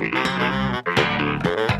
Thank you.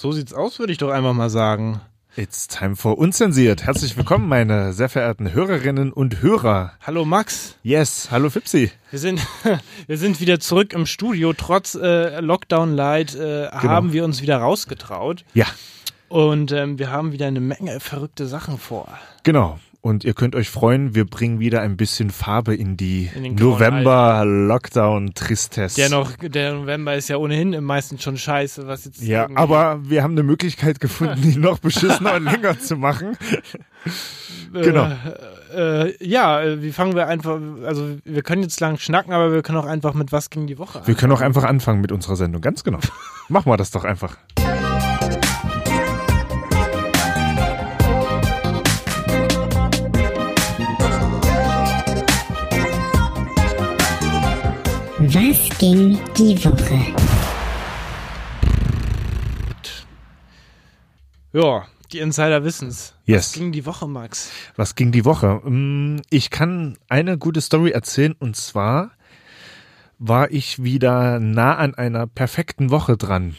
So sieht's aus, würde ich doch einfach mal sagen. It's time for Unzensiert. Herzlich willkommen, meine sehr verehrten Hörerinnen und Hörer. Hallo Max. Yes, hallo Fipsi. Wir sind, wir sind wieder zurück im Studio. Trotz äh, Lockdown Light äh, haben wir uns wieder rausgetraut. Ja, Und ähm, wir haben wieder eine Menge verrückte Sachen vor. genau. Und ihr könnt euch freuen, wir bringen wieder ein bisschen Farbe in die In den grauen November-Lockdown-Tristesse. Der noch, der November ist ja ohnehin im meisten schon scheiße, was jetzt. Ja, irgendwie- aber wir haben eine Möglichkeit gefunden, die noch beschissener und länger zu machen. genau. Äh, äh, ja, äh, wie fangen wir einfach, also wir können jetzt lang schnacken, aber wir können auch einfach mit was gegen die Woche Wir können auch einfach anfangen mit unserer Sendung. Ganz genau. Machen wir das doch einfach. Was ging die Woche? Ja, die Insider wissen's. Yes. Was ging die Woche, Max? Was ging die Woche? Mm, Ich kann eine gute Story erzählen und zwar war ich wieder nah an einer perfekten Woche dran.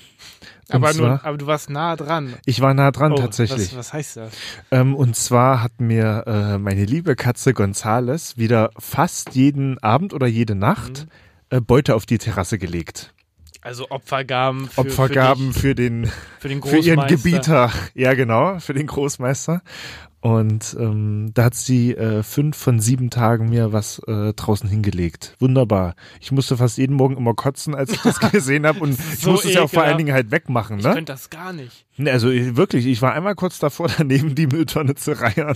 Und Aber, zwar, nur, aber du warst nah dran. ich war nah dran Oh, tatsächlich. Was, was heißt das? Ähm, und zwar hat mir äh, meine liebe Katze Gonzales wieder fast jeden Abend oder jede Nacht Mhm. Äh, Beute auf die Terrasse gelegt. Also Opfergaben für, Opfergaben für, für den dich, für den für ihren Großmeister. Gebieter. Ja, genau, für den Großmeister. Und ähm, da hat sie äh, fünf von sieben Tagen mir was äh, draußen hingelegt. Wunderbar. Ich musste fast jeden Morgen immer kotzen, als ich das gesehen habe. Und ich So musste es ja auch vor allen. Dingen halt wegmachen. Ich Ne? könnte das gar nicht. Also ich, wirklich, ich war einmal kurz davor, daneben die Mülltonne zu reiern.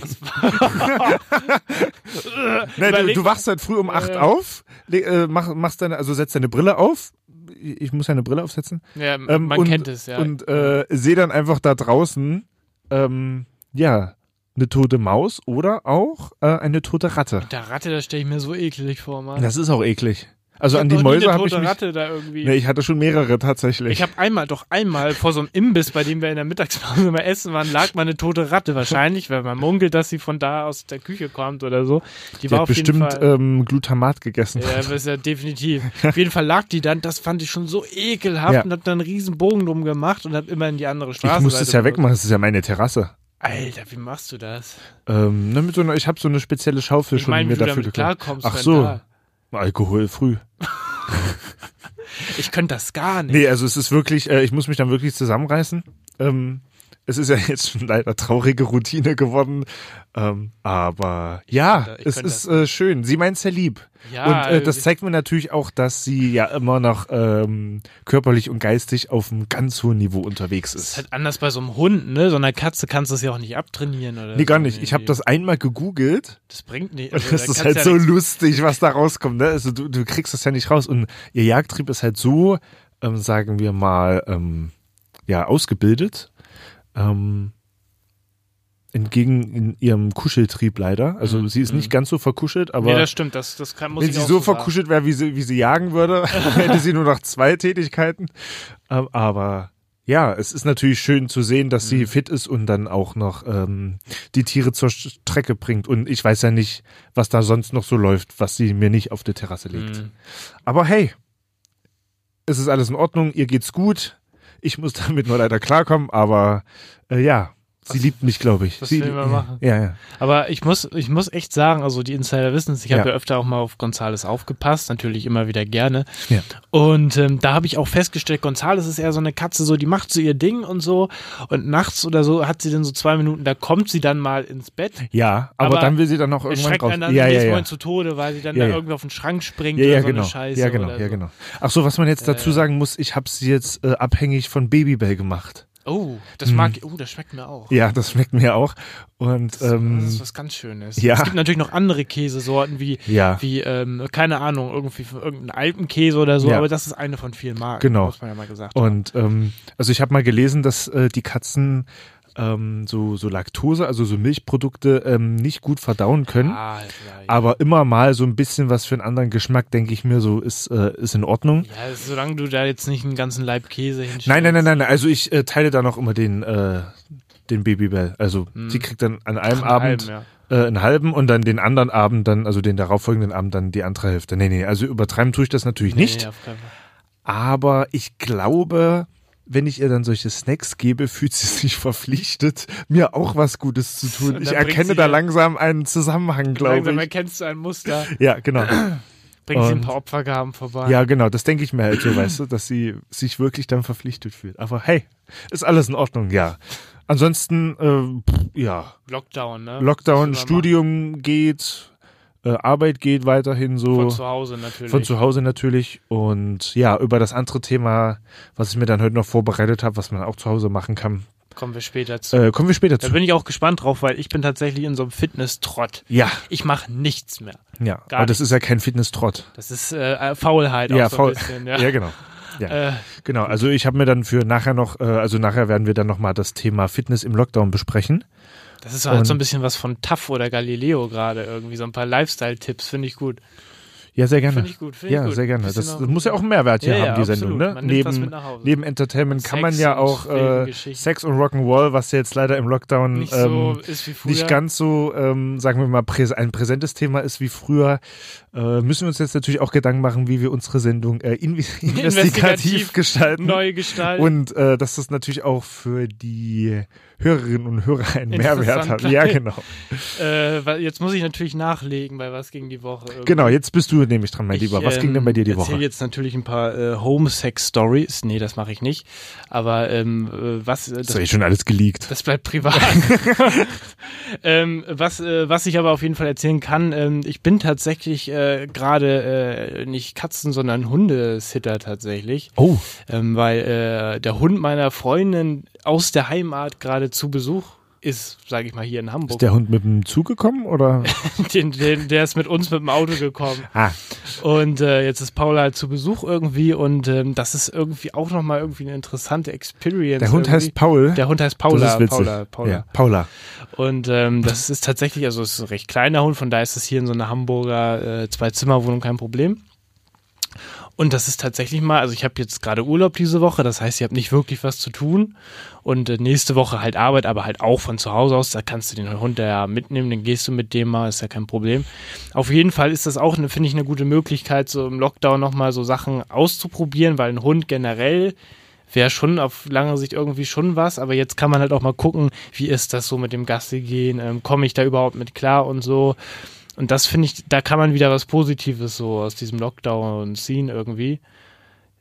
nee, du, du wachst halt früh um acht Ja. auf, le- äh, mach, machst deine, also setzt deine Brille auf. Ich muss eine Brille aufsetzen. Ja, Ähm, man und, kennt es, ja. Und äh, sehe dann einfach da draußen, ähm, ja, eine tote Maus oder auch äh, eine tote Ratte. der Ratte, das stelle ich mir so eklig vor, Mann. Das ist auch eklig. Also Ich an die Mäuse habe ich mich. Ratte da irgendwie. Nee, ich hatte schon mehrere tatsächlich. Ich habe einmal, doch einmal vor so einem Imbiss, bei dem wir in der Mittagspause mal essen waren, lag mal eine tote Ratte. Wahrscheinlich, weil man munkelt, dass sie von da aus der Küche kommt oder so. Die, die war hat auf jeden bestimmt Fall. ähm, Glutamat gegessen. ja, das ist ja definitiv. Auf jeden Fall lag die dann, das fand ich schon so ekelhaft Ja. und hab dann einen riesen Bogen drum gemacht und hab immer in die andere ich Straße. muss es ja wegmachen, es ist ja meine Terrasse. Alter, wie machst du das? Ähm, ne, mit so einer, ich habe so eine spezielle Schaufel Ich schon meine, mir dafür damit gekauft. Ach so. Da. Alkohol früh. Ich könnte das gar nicht. Nee, also es ist wirklich, äh, ich muss mich dann wirklich zusammenreißen. Ähm, es ist ja jetzt schon leider traurige Routine geworden. Ähm, aber ja, Ich es könnte ist äh, schön. Sie meint sehr lieb. Ja, und äh, das zeigt mir natürlich auch, dass sie ja immer noch ähm, körperlich und geistig auf einem ganz hohen Niveau unterwegs Das ist ist. halt anders bei so einem Hund, ne? So einer Katze kannst du es ja auch nicht abtrainieren oder Nee, gar nicht. Ich habe das einmal gegoogelt Das bringt nicht. und also das da ist halt ja so lustig, was da rauskommt. Ne? Also du, du kriegst das ja nicht raus. Und ihr Jagdtrieb ist halt so, ähm, sagen wir mal, ähm, ja, ausgebildet. Ähm, entgegen in ihrem Kuscheltrieb leider. Also sie ist nicht ganz so verkuschelt, aber Mhm. Nee, das stimmt. Das, das kann, muss wenn sie so sagen. verkuschelt wäre, wie sie, wie sie jagen würde, hätte sie nur noch zwei Tätigkeiten. Ähm, aber ja, es ist natürlich schön zu sehen, dass Mhm. sie fit ist und dann auch noch ähm, die Tiere zur Strecke bringt. Und ich weiß ja nicht, was da sonst noch so läuft, was sie mir nicht auf die Terrasse legt. Mhm. Aber hey, es ist alles in Ordnung, ihr geht's gut. Ich muss damit nur leider klarkommen, aber äh, ja, sie liebt mich, glaube ich. was sie, will man machen? Ja, ja. Aber ich muss, ich muss echt sagen, also die Insider wissen es, ich habe Ja. ja öfter auch mal auf Gonzales aufgepasst, natürlich immer wieder gerne. Ja. Und ähm, da habe ich auch festgestellt, Gonzales ist eher so eine Katze, so die macht so ihr Ding und so. Und nachts oder so hat sie dann so zwei Minuten, da kommt sie dann mal ins Bett. Ja, aber, Aber dann will sie dann noch irgendwann raus. einen dann ja, ja, ja. Zu Tode, weil sie dann Ja, da ja. irgendwie auf den Schrank springt Ja, oder ja, so genau. eine Scheiße. ja, genau, oder ja, so. genau. Ach so, was man jetzt dazu sagen muss, ich habe sie jetzt äh, abhängig von Babybell gemacht. Oh, das mag, oh, das schmeckt mir auch. Ja, das schmeckt mir auch. Und Das, ähm, das ist was ganz Schönes. ja. Es gibt natürlich noch andere Käsesorten wie, ja, wie ähm, keine Ahnung, irgendwie von irgendein Alpenkäse oder so, Ja. aber das ist eine von vielen Marken, Genau. muss man ja mal gesagt und ähm, also ich habe mal gelesen, dass äh, die Katzen ähm, so, so Laktose, also so Milchprodukte ähm, nicht gut verdauen können. Ah, ja, ja. Aber immer mal so ein bisschen was für einen anderen Geschmack, denke ich mir, so ist, äh, ist in Ordnung. ja, solange du da jetzt nicht einen ganzen Leib Käse hinstellst. Nein, nein, nein, nein, nein. Also ich äh, teile da noch immer den, äh, den Babybell. Also Hm. sie kriegt dann an einem Einen Abend halben, äh, einen halben und dann den anderen Abend dann, also den darauffolgenden Abend dann die andere Hälfte. Nee, nee, also übertreiben tue ich das natürlich nicht. Nee, keinen Fall. Aber ich glaube, wenn ich ihr dann solche Snacks gebe, fühlt sie sich verpflichtet, mir auch was Gutes zu tun. Ich bringt erkenne da langsam einen Zusammenhang, glaube Langsam ich. erkennst du ein Muster, Ja, genau. bringst sie ein paar Opfergaben vorbei. Ja, genau, das denke ich mir halt so, weißt du, dass sie sich wirklich dann verpflichtet fühlt. Aber hey, ist alles in Ordnung, ja. Ansonsten, äh, pff, ja, Lockdown, ne? Lockdown, Studium geht, äh, Arbeit geht weiterhin so. Von zu Hause natürlich. Von zu Hause natürlich. Und ja, über das andere Thema, was ich mir dann heute noch vorbereitet habe, was man auch zu Hause machen kann, Kommen wir später zu. äh, kommen wir später da zu. bin ich auch gespannt drauf, weil ich bin tatsächlich in so einem Fitness-Trott. Ja, Ich mache nichts mehr. ja. Gar Aber das ist ja kein Fitness-Trott. Das ist äh, Faulheit auch Ja, so faul. ein bisschen. Ja, Ja, genau. Ja. Äh, Genau, also ich habe mir dann für nachher noch, äh, also nachher werden wir dann nochmal das Thema Fitness im Lockdown besprechen. Das ist halt so ein Und- bisschen was von TAF oder Galileo gerade irgendwie. So ein paar Lifestyle-Tipps finde ich gut. Ja, sehr gerne. Finde ich gut. Finde ich Ja, gut. sehr gerne. Das, das muss ja auch einen Mehrwert hier Ja, ja, haben, die absolut. Sendung. Ne? Neben, neben Entertainment kann man Sex ja und auch äh. Sex und Rock'n'Roll, was ja jetzt leider im Lockdown nicht so ähm, früher. nicht ganz so, ähm, sagen wir mal, präs ein präsentes Thema ist wie früher, äh, müssen wir uns jetzt natürlich auch Gedanken machen, wie wir unsere Sendung äh, in investigativ, Investigativ gestalten. Neue Gestalt. Und äh, dass das natürlich auch für die Hörerinnen und Hörer einen Mehrwert. Interessant Ja, genau. äh, jetzt muss ich natürlich nachlegen, bei was ging die Woche. irgendwie. Genau, jetzt bist du nämlich dran, mein Ich, Lieber. Was ging denn ähm, bei dir die Woche? jetzt natürlich ein paar äh, Home-Sex-Stories. Nee, das mache ich nicht. Aber ähm, äh, was... Äh, Das das, ist ja schon alles geleakt. das bleibt privat. ähm, was, äh, was ich aber auf jeden Fall erzählen kann, ähm, ich bin tatsächlich äh, gerade nicht Katzen, sondern Hundesitter tatsächlich. Oh, Ähm, weil der Hund meiner Freundin aus der Heimat gerade zu Besuch ist, sage ich mal, hier in Hamburg. ist der Hund mit dem Zug gekommen oder? den, den, der ist mit uns mit dem Auto gekommen. ah, Und äh, jetzt ist Paula halt zu Besuch irgendwie und ähm, das ist irgendwie auch nochmal irgendwie eine interessante Experience. der Hund irgendwie. heißt Paul. Der Hund heißt Paula. das ist witzig. Paula, Paula. Ja, Paula. Und ähm, das ist tatsächlich, also es ist ein recht kleiner Hund, von daher ist es hier in so einer Hamburger äh, Zwei-Zimmer-Wohnung kein Problem. Und das ist tatsächlich mal, also ich habe jetzt gerade Urlaub diese Woche, das heißt, ich habe nicht wirklich was zu tun. Und äh, nächste Woche halt Arbeit, aber halt auch von zu Hause aus. Da kannst du den Hund ja mitnehmen, dann gehst du mit dem mal, ist ja kein Problem. Auf jeden Fall ist das auch, finde ich, eine gute Möglichkeit, so im Lockdown nochmal so Sachen auszuprobieren, weil ein Hund generell wäre schon auf lange Sicht irgendwie schon was, aber jetzt kann man halt auch mal gucken, wie ist das so mit dem Gassi gehen, ähm, komme ich da überhaupt mit klar und so. Und das finde ich, da kann man wieder was Positives so aus diesem Lockdown ziehen irgendwie.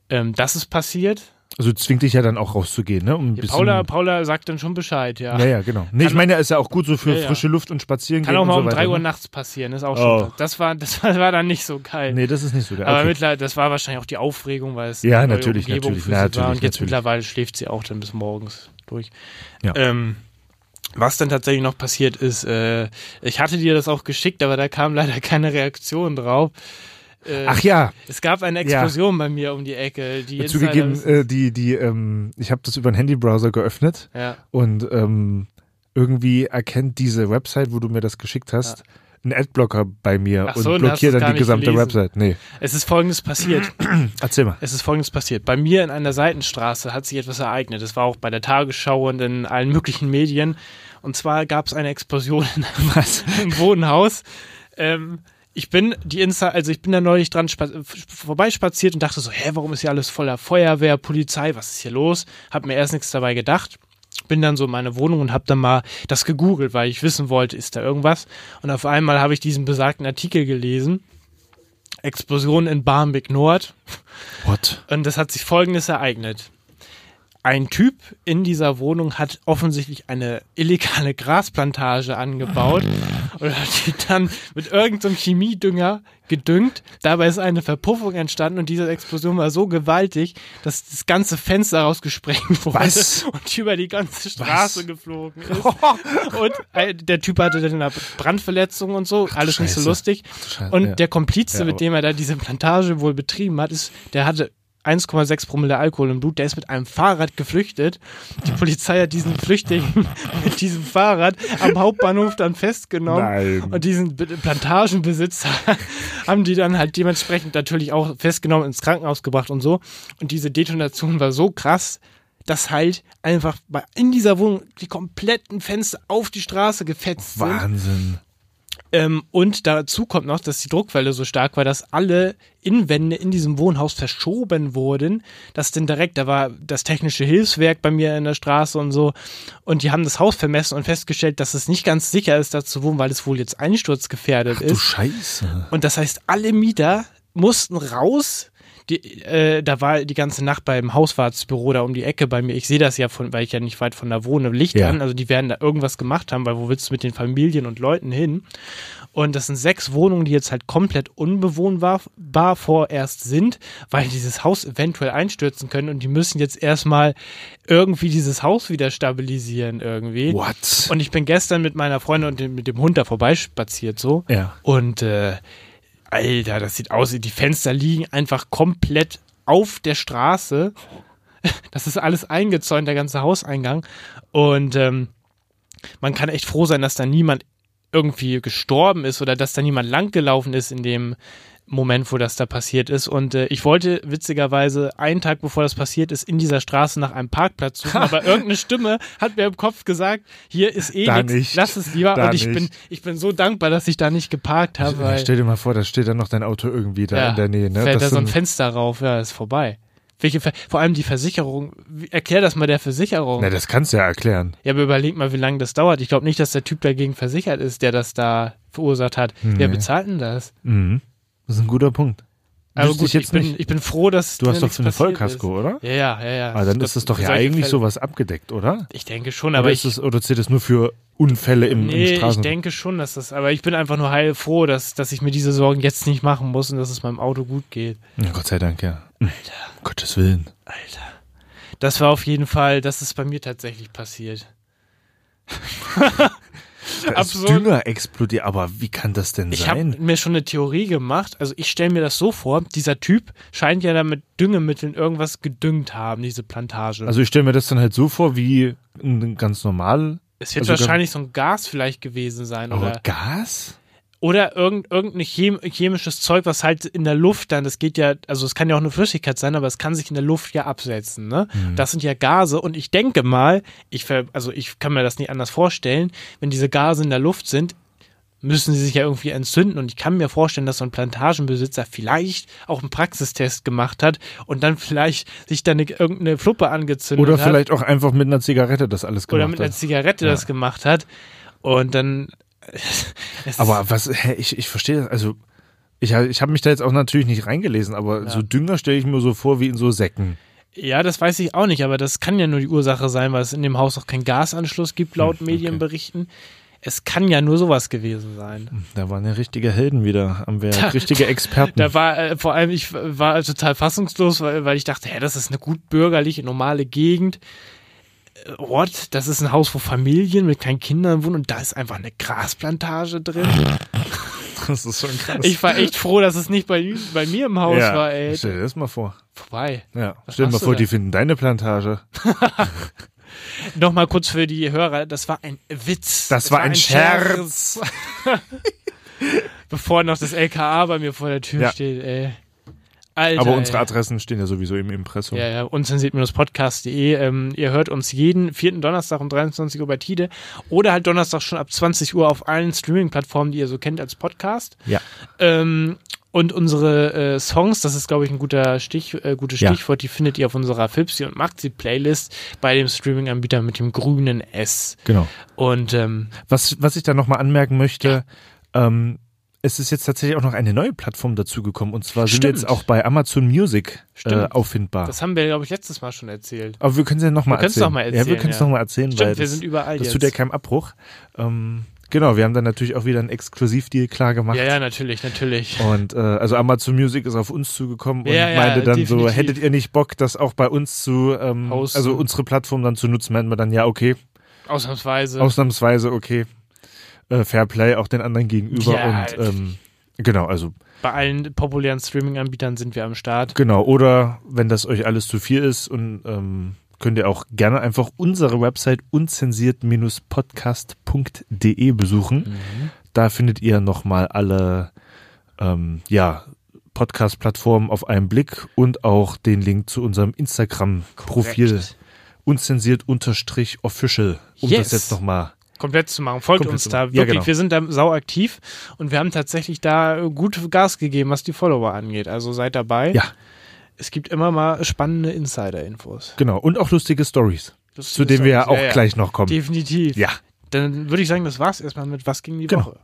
Ähm, das ist passiert. Also zwingt dich ja dann auch rauszugehen, ne? Um Ja, Paula, Paula sagt dann schon Bescheid, ja. ja, ja, genau. Nee, ich Kann- meine, ist ja auch gut so für Ja, frische Luft und spazieren Kann auch mal um so weiter. drei Uhr ne? nachts passieren, ist auch Oh. schon. Das war, das war, war dann nicht so geil. Nee, das ist nicht so geil. Aber Okay. mittlerweile, das war wahrscheinlich auch die Aufregung, weil es Ja, natürlich, Umgebung natürlich, für sie war. natürlich, Und jetzt natürlich. mittlerweile schläft sie auch dann bis morgens durch. Ja. Ähm, was dann tatsächlich noch passiert ist, äh, ich hatte dir das auch geschickt, aber da kam leider keine Reaktion drauf. Äh, Ach ja, Es gab eine Explosion bei mir um die Ecke. Die zugegeben, Insider- äh, die, die, ähm, ich habe das über einen Handybrowser geöffnet ja. und ähm, irgendwie erkennt diese Website, wo du mir das geschickt hast, einen Adblocker bei mir Ach und so, du's dann die gesamte gelesen. Website. Nee, Es ist folgendes passiert. erzähl mal. Es ist folgendes passiert. Bei mir in einer Seitenstraße hat sich etwas ereignet. Es war auch bei der Tagesschau und in allen möglichen Medien. Und zwar gab es eine Explosion in einem Wohnhaus. Ähm, ich bin die Insta, also ich bin da neulich dran spa vorbeispaziert und dachte so, hä, warum ist hier alles voller Feuerwehr, Polizei, was ist hier los? Hab mir erst nichts dabei gedacht. Bin dann so in meine Wohnung und hab dann mal das gegoogelt, weil ich wissen wollte, ist da irgendwas. Und auf einmal habe ich diesen besagten Artikel gelesen. Explosion in Barmbek Nord. What? Und das hat sich folgendes ereignet. Ein Typ in dieser Wohnung hat offensichtlich eine illegale Grasplantage angebaut und hat die dann mit irgendeinem Chemiedünger gedüngt. Dabei ist eine Verpuffung entstanden und diese Explosion war so gewaltig, dass das ganze Fenster rausgesprengt wurde Was? und über die ganze Straße geflogen ist. und äh, der Typ hatte dann eine Brandverletzung und so, alles nicht so Scheiße. lustig. Scheiße, Und ja. der Komplize, Ja, mit dem er da diese Plantage wohl betrieben hat, ist, der hatte 1,6 Promille Alkohol im Blut, der ist mit einem Fahrrad geflüchtet. Die Polizei hat diesen Flüchtling mit diesem Fahrrad am Hauptbahnhof dann festgenommen. Nein. Und diesen Be- Plantagenbesitzer haben die dann halt dementsprechend natürlich auch festgenommen, ins Krankenhaus gebracht und so. Und diese Detonation war so krass, dass halt einfach in dieser Wohnung die kompletten Fenster auf die Straße gefetzt sind. Wahnsinn. Ähm, und dazu kommt noch, dass die Druckwelle so stark war, dass alle Innenwände in diesem Wohnhaus verschoben wurden. Das denn direkt, da war das technische Hilfswerk bei mir in der Straße und so. Und die haben das Haus vermessen und festgestellt, dass es nicht ganz sicher ist, da zu wohnen, weil es wohl jetzt einsturzgefährdet Du ist. Scheiße. Und das heißt, alle Mieter mussten raus. Die, äh, da war die ganze Nacht beim Hauswartsbüro da um die Ecke bei mir. Ich sehe das ja von, weil ich ja nicht weit von da wohne, Licht Ja. an. Also die werden da irgendwas gemacht haben, weil wo willst du mit den Familien und Leuten hin? Und das sind sechs Wohnungen, die jetzt halt komplett unbewohnbar bar vorerst sind, weil dieses Haus eventuell einstürzen können und die müssen jetzt erstmal irgendwie dieses Haus wieder stabilisieren irgendwie. What? Und ich bin gestern mit meiner Freundin und dem, mit dem Hund da vorbeispaziert so. Ja. Und äh, Alter, das sieht aus, die Fenster liegen einfach komplett auf der Straße. Das ist alles eingezäunt, der ganze Hauseingang. Und ähm, man kann echt froh sein, dass da niemand irgendwie gestorben ist oder dass da niemand langgelaufen ist in dem Moment, wo das da passiert ist. Und äh, ich wollte witzigerweise einen Tag bevor das passiert ist, in dieser Straße nach einem Parkplatz suchen, aber irgendeine Stimme hat mir im Kopf gesagt, hier ist eh nichts, nicht. lass es lieber. Da und ich nicht. bin, ich bin so dankbar, dass ich da nicht geparkt habe, weil Stell dir mal vor, da steht dann noch dein Auto irgendwie da ja, in der Nähe. Ne? fällt Das da so ein Fenster rauf, ja, ist vorbei. Welche vor allem die Versicherung, erklär das mal der Versicherung. Na, das kannst du ja erklären. Ja, aber überleg mal, wie lange das dauert. Ich glaube nicht, dass der Typ dagegen versichert ist, der das da verursacht hat. Wer Nee. bezahlt denn das? Mhm. Das ist ein guter Punkt. Wüsste gut, ich ich, bin, ich bin froh, dass Du hast doch so eine Vollkasko, oder? Ist. Ja, ja, ja, ja. Ah, dann Das- ist das doch ja eigentlich Fälle- sowas abgedeckt, oder? Ich denke schon, Aber aber ich, es, oder zählt es nur für Unfälle im, nee, im ich Straßen? denke schon, dass das, aber ich bin einfach nur heilfroh, dass, dass ich mir diese Sorgen jetzt nicht machen muss und dass es meinem Auto gut geht. Ja, Gott sei Dank, ja. Alter. Gottes Willen. Alter. Das war auf jeden Fall, das ist bei mir tatsächlich passiert. Da ist. Dünger explodiert, aber wie kann das denn Ich habe sein? mir schon eine Theorie gemacht. Also ich stelle mir das so vor, dieser Typ scheint ja da mit Düngemitteln irgendwas gedüngt haben, diese Plantage. Also ich stelle mir das dann halt so vor, wie ein ganz normal. es wird also wahrscheinlich so ein Gas vielleicht gewesen sein Aber oder, Gas? Oder irgend, irgendein chem chemisches Zeug, was halt in der Luft dann, das geht ja, also es kann ja auch eine Flüssigkeit sein, aber es kann sich in der Luft ja absetzen. Ne? Mhm. Das sind ja Gase und ich denke mal, ich also ich kann mir das nicht anders vorstellen, wenn diese Gase in der Luft sind, müssen sie sich ja irgendwie entzünden. Und ich kann mir vorstellen, dass so ein Plantagenbesitzer vielleicht auch einen Praxistest gemacht hat und dann vielleicht sich dann eine, irgendeine Fluppe angezündet Oder hat. vielleicht auch einfach mit einer Zigarette das alles oder gemacht mit einer hat. Zigarette Ja. das gemacht hat. Und dann. Aber was, hä, ich, ich verstehe das, also ich, ich habe mich da jetzt auch natürlich nicht reingelesen, aber Ja. so Dünger stelle ich mir so vor wie in so Säcken. Ja, das weiß ich auch nicht, aber das kann ja nur die Ursache sein, weil es in dem Haus auch keinen Gasanschluss gibt, laut Hm, okay. Medienberichten. Es kann ja nur sowas gewesen sein. Da waren ja richtige Helden wieder, haben wir richtige Experten. Da war äh, vor allem, ich war total fassungslos, weil, weil ich dachte, hä, das ist eine gut bürgerliche, normale Gegend. What? Das ist ein Haus, wo Familien mit kleinen Kindern wohnen und da ist einfach eine Grasplantage drin. das ist schon krass. Ich war echt froh, dass es nicht bei, bei mir im Haus ja, war, ey. Stell dir das mal vor. Vorbei. Ja. Was Stell dir mal vor, die finden deine Plantage. Nochmal kurz für die Hörer, das war ein Witz. Das Es war ein Scherz. Bevor noch das LKA bei mir vor der Tür Ja. steht, ey. Alter, Aber unsere. Adressen stehen ja sowieso im Impressum. Ja, ja, unzensiert-podcast.de. Ähm, ihr hört uns jeden vierten Donnerstag um 23 Uhr bei Tide oder halt Donnerstag schon ab 20 Uhr auf allen Streaming-Plattformen, die ihr so kennt als Podcast. Ja. Ähm, und unsere äh, Songs, das ist, glaube ich, ein guter Stich, äh, gutes Ja. Stichwort, die findet ihr auf unserer Fipsi und Maxi-Playlist bei dem Streaming-Anbieter mit dem grünen S. Genau. Und ähm, Was, was ich da nochmal anmerken möchte, ähm, es ist jetzt tatsächlich auch noch eine neue Plattform dazugekommen und zwar sind wir Stimmt. jetzt auch bei Amazon Music äh, Stimmt. auffindbar. das haben wir, glaube ich, letztes Mal schon erzählt. Aber wir können es ja nochmal erzählen. noch mal Ja, wir erzählen, können es ja. noch mal erzählen, weil Stimmt, wir das, sind überall das jetzt. tut ja keinem Abbruch. Ähm, Genau, wir haben dann natürlich auch wieder einen Exklusivdeal klar gemacht. Ja, ja, natürlich, natürlich. Und äh, also Amazon Music ist auf uns zugekommen und Ja, ja, meinte dann so, definitiv. hättet ihr nicht Bock, das auch bei uns zu, ähm, Hosten. also unsere Plattform dann zu nutzen, meinten wir dann, ja, okay, Ausnahmsweise. ausnahmsweise okay. Äh, Fair Play auch den anderen gegenüber Ja, und ähm, genau, also Bei allen populären Streaming-Anbietern sind wir am Start. genau. Oder wenn das euch alles zu viel ist und ähm, könnt ihr auch gerne einfach unsere Website unzensiert-podcast.de besuchen. Da findet ihr nochmal alle ähm, ja, Podcast-Plattformen auf einen Blick und auch den Link zu unserem Instagram-Profil unzensiert-official, um Yes. das jetzt nochmal. Komplett zu machen. Folgt Komplett uns da. machen. Ja, Wirklich, genau. wir sind da sau aktiv und wir haben tatsächlich da gut Gas gegeben, was die Follower angeht. Also seid dabei. Ja. Es gibt immer mal spannende Insider-Infos. Genau, und auch lustige Stories, zu denen wir ja auch gleich noch kommen. Definitiv. Ja, Dann würde ich sagen, das war's erstmal mit Was ging die Genau. Woche.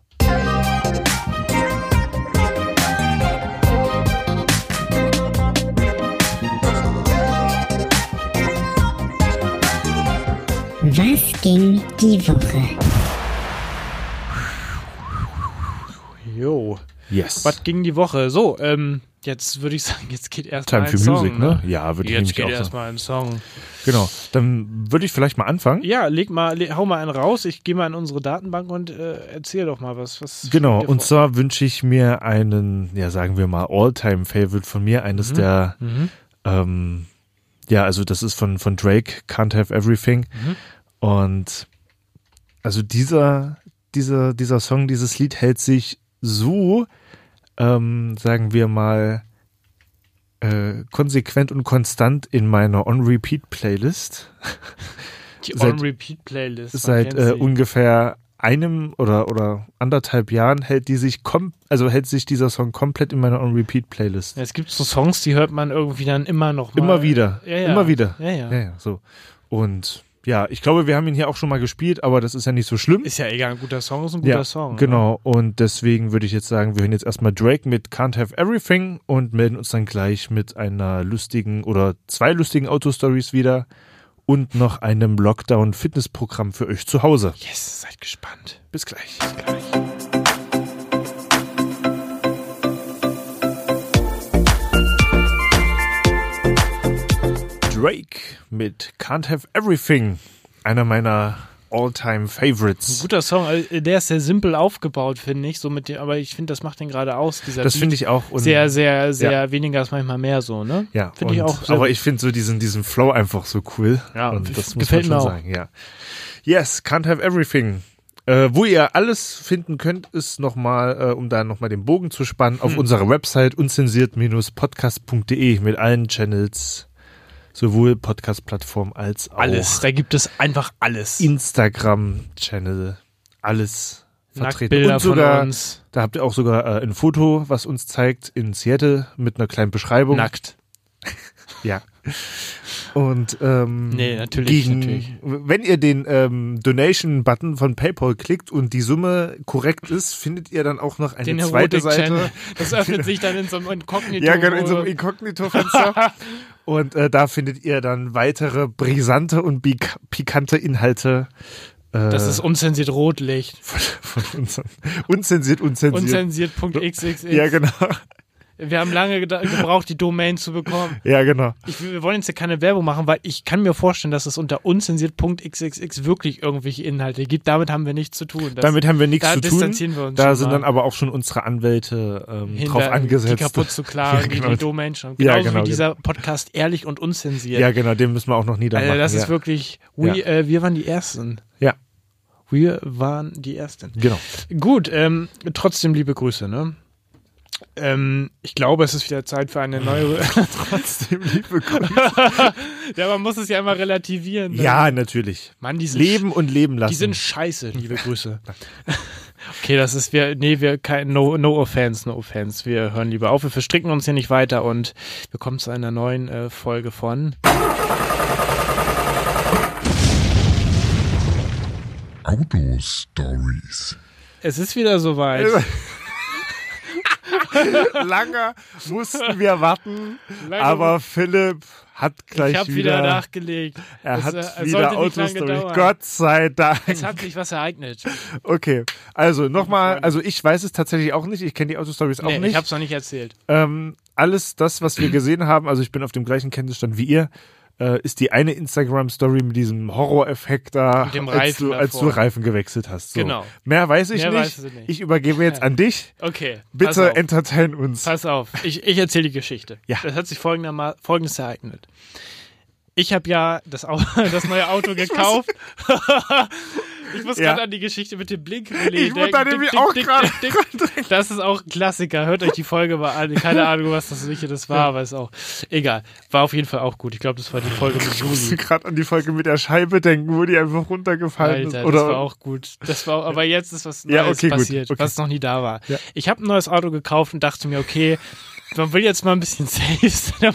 Was ging die Woche? Jo. yes. Was ging die Woche? So, ähm, jetzt würde ich sagen, jetzt geht erstmal Time ein for Song. Music, ne? Ja, würde ich Jetzt nämlich geht auch erstmal ein Song. Genau, dann würde ich vielleicht mal anfangen. Ja, leg mal, le hau mal einen raus. Ich gehe mal in unsere Datenbank und äh, erzähl doch mal was. was Genau, und zwar wünsche ich mir einen, ja sagen wir mal, All-Time-Favorite von mir, eines der, Mhm. ähm, ja, also das ist von, von Drake, Can't Have Everything. Mhm. Und also dieser, dieser, dieser Song, dieses Lied hält sich so, ähm, sagen wir mal, äh, konsequent und konstant in meiner On-Repeat-Playlist Die seit- On-Repeat-Playlist. seit kennt äh, ungefähr einem oder oder anderthalb Jahren hält die sich kom also hält sich dieser Song komplett in meiner On-Repeat-Playlist. Es gibt so Songs, die hört man irgendwie dann immer noch mal. Immer wieder, Ja, ja. immer wieder. Ja, ja. Ja, ja, so. Und ja, ich glaube, wir haben ihn hier auch schon mal gespielt, aber das ist ja nicht so schlimm. Ist ja egal, ein guter Song ist ein guter ja, Song. ne? genau. Und deswegen würde ich jetzt sagen, wir hören jetzt erstmal Drake mit Can't Have Everything und melden uns dann gleich mit einer lustigen oder zwei lustigen Autostories wieder und noch einem Lockdown-Fitnessprogramm für euch zu Hause. Yes, seid gespannt. Bis gleich. Drake mit Can't Have Everything. Einer meiner all-time Ein Favorites. guter Song, äh, der ist sehr simpel aufgebaut, finde ich. So mit dem, aber ich finde, das macht den gerade aus. Dieser Das finde ich auch. Sehr, sehr, sehr weniger ist manchmal mehr so, ne? ja, finde ich auch. Sehr Aber ich finde so diesen, diesen Flow einfach so cool. Ja, und das muss gefällt man schon mir auch. sagen, ja. Yes, Can't Have Everything. Äh, wo ihr alles finden könnt, ist nochmal, äh, um da nochmal den Bogen zu spannen, auf Hm. unserer Website unzensiert-podcast.de mit allen Channels, sowohl Podcast-Plattform als auch alles. Da gibt es einfach alles. Instagram-Channel, alles vertreten. Nacktbilder Und sogar, von uns. da habt ihr auch sogar äh, ein Foto, was uns zeigt in Seattle mit einer kleinen Beschreibung. Nackt. Ja. Und ähm, Nee, natürlich, gegen, natürlich. wenn ihr den ähm, Donation-Button von PayPal klickt und die Summe korrekt ist, findet ihr dann auch noch eine Den zweite. Seite. Das öffnet sich dann in so einem Inkognito. Ja, genau, in so einem Inkognito-Fenster. und äh, da findet ihr dann weitere brisante und pik pikante Inhalte. Äh, das ist unzensiert Rotlicht. von, von unzensiert, unzensiert. Unzensiert.xxx. ja, genau. Wir haben lange gebraucht, die Domain zu bekommen. Ja, genau. Ich, wir wollen jetzt ja keine Werbung machen, weil ich kann mir vorstellen, dass es unter unzensiert.xxx wirklich irgendwelche Inhalte gibt. Damit haben wir nichts zu tun. Das, Damit haben wir nichts da zu tun. distanzieren wir uns Da sind mal. dann aber auch schon unsere Anwälte ähm, Hinter- drauf angesetzt. Die kaputt zu klagen, Ja, genau. die, die Domain schon. Ja, Genauso genau, wie dieser Podcast ehrlich und unzensiert. Ja, genau, den müssen wir auch noch niedermachen. also das ja. ist wirklich, we, Ja. äh, wir waren die Ersten. Ja, Wir waren die Ersten. genau. Gut, ähm, trotzdem liebe Grüße, ne? Ähm, ich glaube, es ist wieder Zeit für eine neue. Trotzdem liebe Grüße. ja, man muss es ja immer relativieren. ne? Ja, natürlich. Mann, die sind Leben und leben lassen. Die sind scheiße, liebe Grüße. Okay, das ist wir, nee, wir kein no, no offense, no offense. Wir hören lieber auf, wir verstricken uns hier nicht weiter und wir kommen zu einer neuen äh, Folge von Autostories. Es ist wieder soweit. Lange mussten wir warten, Lange aber Philipp hat gleich ich habe wieder, wieder, nachgelegt. er Es, hat äh, es wieder Autostory. dauern. Gott sei Dank. Es hat sich was ereignet. Okay, also nochmal, also ich weiß es tatsächlich auch nicht, ich kenne die Autostories auch Nee, nicht. ich habe es noch nicht erzählt. Ähm, alles das, was wir gesehen haben, also ich bin auf dem gleichen Kenntnisstand wie ihr, äh, ist die eine Instagram-Story mit diesem Horror-Effekt da, als, du, als du. Reifen gewechselt hast. So. Genau. Mehr weiß ich Mehr nicht. weißt du nicht. Ich übergebe jetzt an dich. Okay. Bitte entertain uns. Pass auf, ich, ich erzähle die Geschichte. Ja. Das hat sich folgendes ereignet. Ich habe ja das, das neue Auto gekauft. ich muss Ja. gerade an die Geschichte mit dem Blinkrelais Ich wurde da denken. nämlich auch gerade. Das ist auch ein Klassiker. Hört euch die Folge mal an. Keine Ahnung, was das welche das war, aber ist auch egal. War auf jeden Fall auch gut. Ich glaube, das war die Folge mit Ich musste Juli. gerade an die Folge mit der Scheibe denken, wo die einfach runtergefallen Alter, ist. Oder das war auch gut. Das war, aber jetzt ist was Neues Ja, okay, passiert, Okay. was noch nie da war. Ja. Ich habe ein neues Auto gekauft und dachte mir, okay, man will jetzt mal ein bisschen safe sein.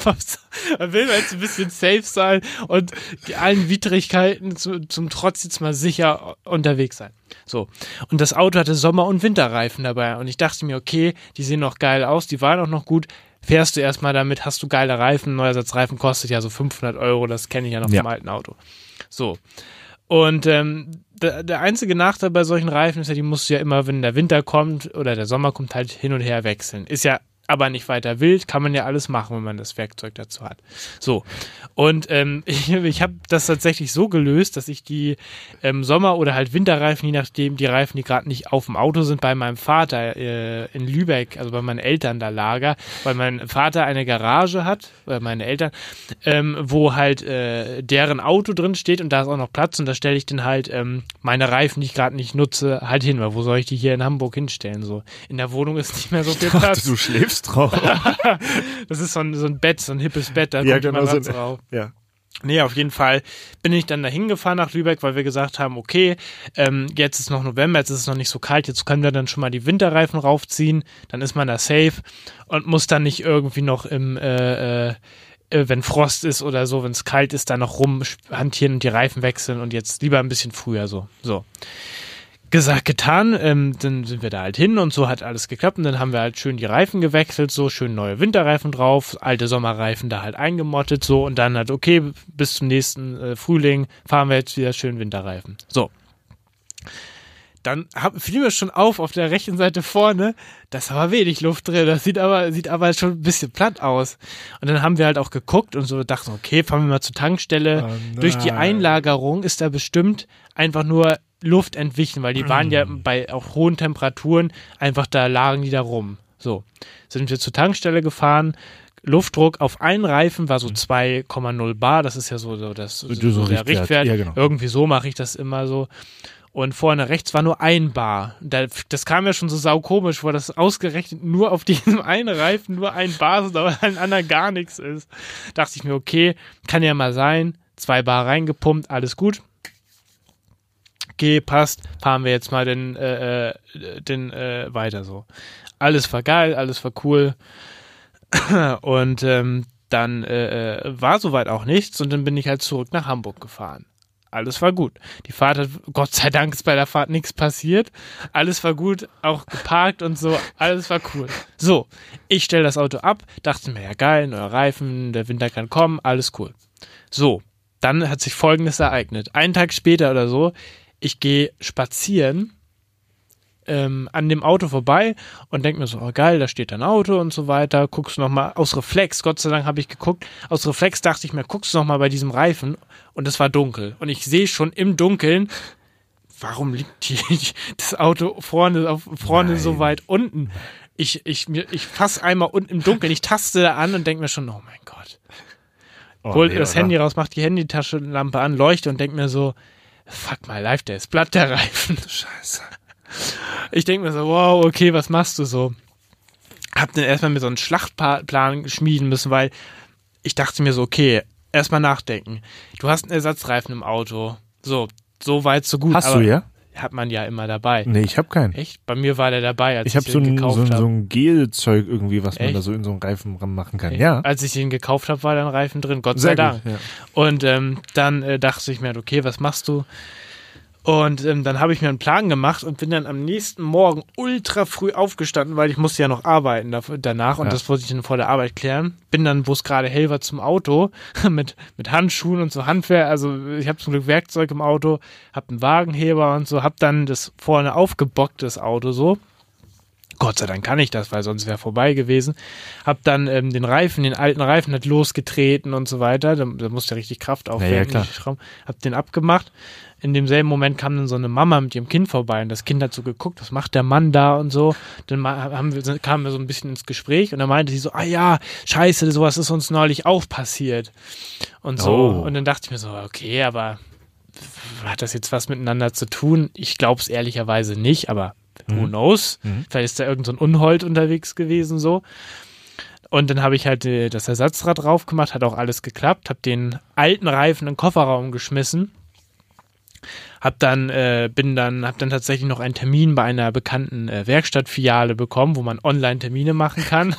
Man will jetzt ein bisschen safe sein und allen Widrigkeiten zu, zum Trotz jetzt mal sicher unterwegs sein. So. Und das Auto hatte Sommer- und Winterreifen dabei. Und ich dachte mir, okay, die sehen noch geil aus, die waren auch noch gut. Fährst du erstmal damit, hast du geile Reifen. Neuer Satz Reifen kostet ja so 500 Euro, das kenne ich ja noch Ja. vom alten Auto. So. Und ähm, der, der einzige Nachteil bei solchen Reifen ist ja, die musst du ja immer, wenn der Winter kommt oder der Sommer kommt, halt hin und her wechseln. Ist ja aber nicht weiter wild, kann man ja alles machen, wenn man das Werkzeug dazu hat. So. Und ähm, ich, ich habe das tatsächlich so gelöst, dass ich die ähm, Sommer- oder halt Winterreifen, je nachdem, die Reifen, die gerade nicht auf dem Auto sind, bei meinem Vater äh, in Lübeck, also bei meinen Eltern da lager, weil mein Vater eine Garage hat, weil meine Eltern, ähm, wo halt äh, deren Auto drin steht und da ist auch noch Platz und da stelle ich dann halt ähm, meine Reifen, die ich gerade nicht nutze, halt hin, weil wo soll ich die hier in Hamburg hinstellen? So in der Wohnung ist nicht mehr so viel Platz. du schläfst drauf. Das ist so ein, so ein Bett, so ein hippes Bett, da ja, kommt genau so. Matratze rauf. Ja. Nee, auf jeden Fall bin ich dann da hingefahren nach Lübeck, weil wir gesagt haben, okay, ähm, jetzt ist noch November, jetzt ist es noch nicht so kalt, jetzt können wir dann schon mal die Winterreifen raufziehen, dann ist man da safe und muss dann nicht irgendwie noch im, äh, äh, äh, wenn Frost ist oder so, wenn es kalt ist, da noch rumhantieren und die Reifen wechseln und jetzt lieber ein bisschen früher so. So. Gesagt, getan, ähm, dann sind wir da halt hin und so hat alles geklappt und dann haben wir halt schön die Reifen gewechselt, so schön neue Winterreifen drauf, alte Sommerreifen da halt eingemottet, so und dann halt, okay, bis zum nächsten äh, Frühling fahren wir jetzt wieder schön Winterreifen. So. Dann hab, fiel mir schon auf, auf der rechten Seite vorne, da ist aber wenig Luft drin, das sieht aber, sieht aber schon ein bisschen platt aus. Und dann haben wir halt auch geguckt und so dachten, okay, fahren wir mal zur Tankstelle. Oh Durch die. Einlagerung ist da bestimmt einfach nur Luft entwichen, weil die waren ja Mm. bei auch hohen Temperaturen einfach da lagen die da rum. So, sind wir zur Tankstelle gefahren. Luftdruck auf einen Reifen war so 2,0 Bar. Das ist ja so, so, das, so, Mm. So so der Richtwert. Ja, genau. Irgendwie so mache ich das immer so. Und vorne rechts war nur ein Bar. Da, das kam ja schon so saukomisch vor, dass ausgerechnet nur auf diesem einen Reifen nur ein Bar ist, aber allen anderen gar nichts ist. Dachte ich mir, okay, kann ja mal sein. Zwei Bar reingepumpt, alles gut. Okay, passt. Fahren wir jetzt mal den, äh, äh, den äh, weiter so. Alles war geil, alles war cool. Und ähm, dann äh, äh, war soweit auch nichts und dann bin ich halt zurück nach Hamburg gefahren. Alles war gut. Die Fahrt hat, Gott sei Dank ist bei der Fahrt nichts passiert. Alles war gut, auch geparkt und so. Alles war cool. So, ich stelle das Auto ab, dachte mir, ja geil, neuer Reifen, der Winter kann kommen, alles cool. So, dann hat sich Folgendes ereignet. Einen Tag später oder so, ich gehe spazieren ähm, an dem Auto vorbei und denke mir so, oh geil, da steht ein Auto und so weiter. Guckst du nochmal aus Reflex, Gott sei Dank habe ich geguckt. Aus Reflex dachte ich mir, guckst du nochmal bei diesem Reifen und es war dunkel. Und ich sehe schon im Dunkeln, warum liegt die, das Auto vorne, auf, vorne Nein. so weit unten? Ich, ich, mir- ich fasse einmal unten im Dunkeln, ich taste da an und denke mir schon, oh mein Gott. Oh, Hol nee, das oder? Handy raus, mach die Handytaschenlampe an, leuchte und denk mir so, fuck my life, der ist platt, der Reifen. Scheiße. Ich denk mir so, wow, okay, was machst du so? Hab dann erstmal mir so einen Schlachtplan schmieden müssen, weil ich dachte mir so, okay, erstmal nachdenken. Du hast einen Ersatzreifen im Auto. So, so weit, so gut. Hast du ja? Hat man ja immer dabei. Nee, ich habe keinen. Echt? Bei mir war der dabei, als Ich ich, habe so den ein, gekauft so, ein, habe. so ein Gelzeug irgendwie, was man Echt? da so in so einen Reifen machen kann. Echt? Ja. Als ich den gekauft habe, war da ein Reifen drin, Gott Sehr sei Dank. gut. Ja. Und ähm, dann äh, dachte ich mir, okay, was machst du? Und ähm, dann habe ich mir einen Plan gemacht und bin dann am nächsten Morgen ultra früh aufgestanden, weil ich musste ja noch arbeiten da, danach und Ja. das wollte ich dann vor der Arbeit klären. Bin dann, wo es gerade hell war, zum Auto mit, mit Handschuhen und so Handwehr. Also ich habe zum Glück Werkzeug im Auto, habe einen Wagenheber und so, habe dann das vorne aufgebockt, das Auto so. Gott sei Dank kann ich das, weil sonst wäre vorbei gewesen. Hab dann ähm, den Reifen, den alten Reifen hat losgetreten und so weiter. Da, da musste richtig Kraft aufwenden. Schrauben. Hab den abgemacht. In demselben Moment kam dann so eine Mama mit ihrem Kind vorbei und das Kind hat so geguckt, was macht der Mann da und so. Dann haben wir, kamen wir so ein bisschen ins Gespräch und dann meinte sie so, ah ja, scheiße, sowas ist uns neulich auch passiert. Und so. Oh. Und dann dachte ich mir so, okay, aber hat das jetzt was miteinander zu tun? Ich glaube es ehrlicherweise nicht, aber who knows? Mhm. Vielleicht ist da irgend so ein Unhold unterwegs gewesen so. Und dann habe ich halt äh, das Ersatzrad drauf gemacht, hat auch alles geklappt, habe den alten Reifen in den Kofferraum geschmissen. Hab dann, äh, bin dann, hab dann tatsächlich noch einen Termin bei einer bekannten äh, Werkstattfiliale bekommen, wo man online Termine machen kann.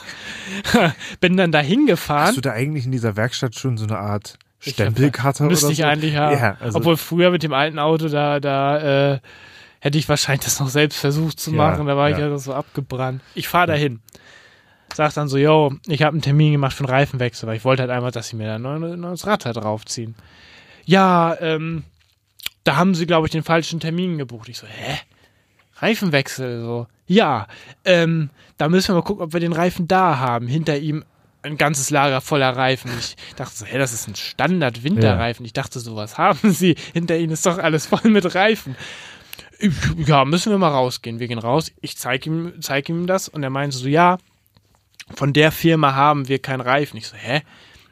bin dann dahin gefahren. Hast du da eigentlich in dieser Werkstatt schon so eine Art Ich Stempelkarte oder Müsste so? ich eigentlich haben. Ja, also, Obwohl früher mit dem alten Auto, da, da äh, hätte ich wahrscheinlich das noch selbst versucht zu Ja, machen. Da war ich ja. ja so abgebrannt. Ich fahre dahin. Sag dann so, yo, ich habe einen Termin gemacht für einen Reifenwechsel, weil ich wollte halt einmal, dass sie mir da ein neues, Rad halt draufziehen. Ja, ähm, da haben sie, glaube ich, den falschen Termin gebucht. Ich so, hä? Reifenwechsel? So, ja, ähm, da müssen wir mal gucken, ob wir den Reifen da haben. Hinter ihm ein ganzes Lager voller Reifen. Ich dachte so, hä, das ist ein Standard-Winterreifen. Ich dachte so, was haben sie? Hinter ihnen ist doch alles voll mit Reifen. Ja, müssen wir mal rausgehen. Wir gehen raus. Ich zeige ihm, zeig ihm das und er meinte so, ja, von der Firma haben wir keinen Reifen. Ich so, hä?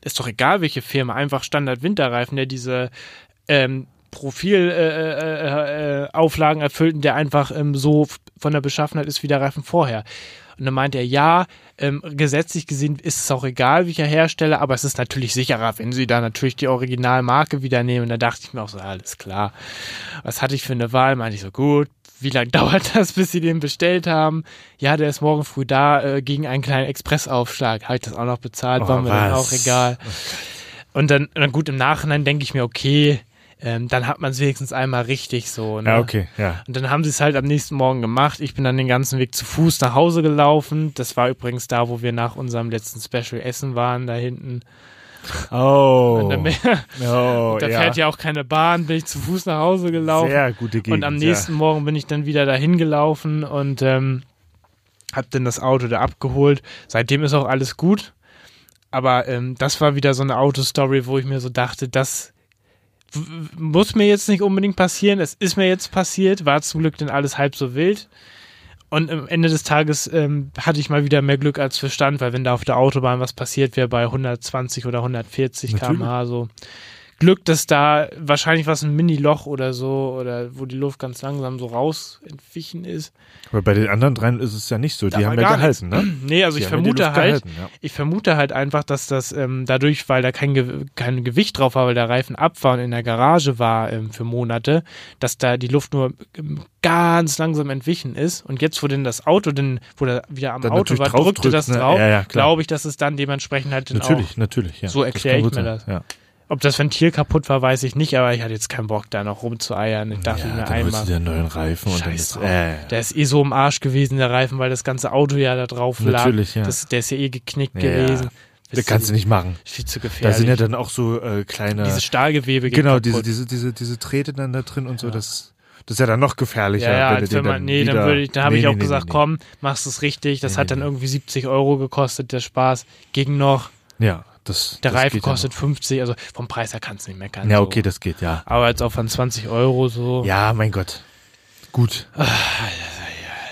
Ist doch egal, welche Firma, einfach Standard-Winterreifen, der diese ähm, Profilauflagen äh, äh, äh, Auflagen erfüllt und der einfach ähm, so von der Beschaffenheit ist wie der Reifen vorher. Und dann meinte er, ja, ähm, gesetzlich gesehen ist es auch egal, welcher Hersteller, aber es ist natürlich sicherer, wenn sie da natürlich die Originalmarke wieder nehmen. Und da dachte ich mir auch so, alles klar. Was hatte ich für eine Wahl? Meinte ich so, gut, wie lange dauert das, bis sie den bestellt haben? Ja, der ist morgen früh da, äh, gegen einen kleinen Expressaufschlag. Habe ich das auch noch bezahlt, Oh, war mir dann was? auch egal. Und dann, dann gut, im Nachhinein denke ich mir, okay, ähm, dann hat man es wenigstens einmal richtig so. Ne? ja, okay, ja. Und dann haben sie es halt am nächsten Morgen gemacht. Ich bin dann den ganzen Weg zu Fuß nach Hause gelaufen. Das war übrigens da, wo wir nach unserem letzten Special Essen waren, da hinten. Oh, Und dann, oh da fährt ja auch keine Bahn, bin ich zu Fuß nach Hause gelaufen. Sehr gute Gegend. und am nächsten Morgen bin ich dann wieder dahin gelaufen und ähm, hab dann das Auto da abgeholt. Seitdem ist auch alles gut. Aber ähm, das war wieder so eine Autostory, wo ich mir so dachte, das muss mir jetzt nicht unbedingt passieren. Es ist mir jetzt passiert, war zum Glück dann alles halb so wild. Und am Ende des Tages ähm, hatte ich mal wieder mehr Glück als Verstand, weil wenn da auf der Autobahn was passiert wäre bei 120 oder 140 Natürlich. km/h so. Glück, dass da wahrscheinlich was ein Mini-Loch oder so oder wo die Luft ganz langsam so raus entwichen ist. Aber bei den anderen dreien ist es ja nicht so. Da Die haben ja gehalten, ne? Nee, also Die ich vermute halt, gehalten, ja. ich vermute halt einfach, dass das ähm, dadurch, weil da kein, Ge kein Gewicht drauf war, weil der Reifen ab war und in der Garage war ähm, für Monate, dass da die Luft nur ähm, ganz langsam entwichen ist. Und jetzt, wo denn das Auto, denn, wo der wieder am Dann Auto natürlich war, drückte drückt, das ne? drauf, Ja, ja, glaube ich, dass es dann dementsprechend halt dann Natürlich, natürlich, ja. So erkläre ich mir sein, das. Ja. Ob das Ventil kaputt war, weiß ich nicht, aber ich hatte jetzt keinen Bock, da noch rumzueiern. Ich dachte ja, mir dann einmal. du neuen Reifen und dann ist, äh, Der ist eh so im Arsch gewesen, der Reifen, weil das ganze Auto ja da drauf lag. Natürlich, ja. Das, der ist ja eh geknickt Ja, ja. gewesen. das kannst du nicht machen. Viel zu Da gefährlich. sind ja dann auch so äh, kleine, diese Stahlgewebe genau, diese, diese, diese, diese Drähte dann da drin und so, das, das ist ja dann noch gefährlicher. ja, ja, wenn als wenn man, dann nee, dann wieder- würde ich, da habe Nee, ich auch nee, gesagt, komm, machst es richtig. Das hat dann irgendwie 70 Euro gekostet, der Spaß. Ging noch. Ja, das, Der das Reifen geht ja kostet 50, also vom Preis her kannst du nicht meckern. Ja, so. okay, das geht, ja. Aber jetzt auch von 20 Euro so. Ja, mein Gott. Gut.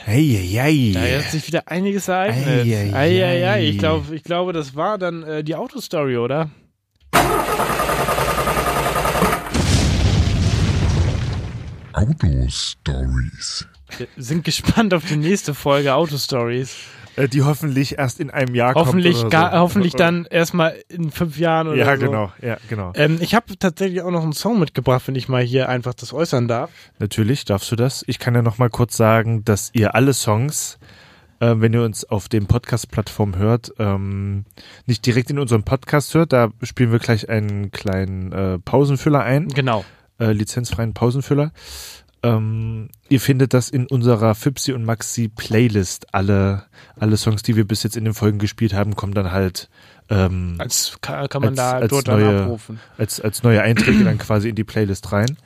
Hey, hey, Da hey. hat sich wieder einiges ereignet. Ei, ei, Eieiei. ei. Ich glaube, ich glaube, das war dann äh, die Autostory, oder? Autostories. Wir sind gespannt auf die nächste Folge Autostories. Äh, Die hoffentlich erst in einem Jahr Hoffentlich, kommt. gar, so. hoffentlich dann erstmal in fünf Jahren oder Ja, so. genau, ja, genau. Ähm, ich habe tatsächlich auch noch einen Song mitgebracht, wenn ich mal hier einfach das äußern darf. Natürlich darfst du das. Ich kann ja noch mal kurz sagen, dass ihr alle Songs, äh, wenn ihr uns auf den Podcast-Plattformen hört, ähm, nicht direkt in unserem Podcast hört. Da spielen wir gleich einen kleinen äh, Pausenfüller ein, Genau. äh, lizenzfreien Pausenfüller. Ähm, ihr findet das in unserer Fipsi und Maxi Playlist. Alle, alle Songs, die wir bis jetzt in den Folgen gespielt haben, kommen dann halt ähm, Als kann, man Als- da als dort neue- abrufen. als, als neue Einträge dann quasi in die Playlist rein.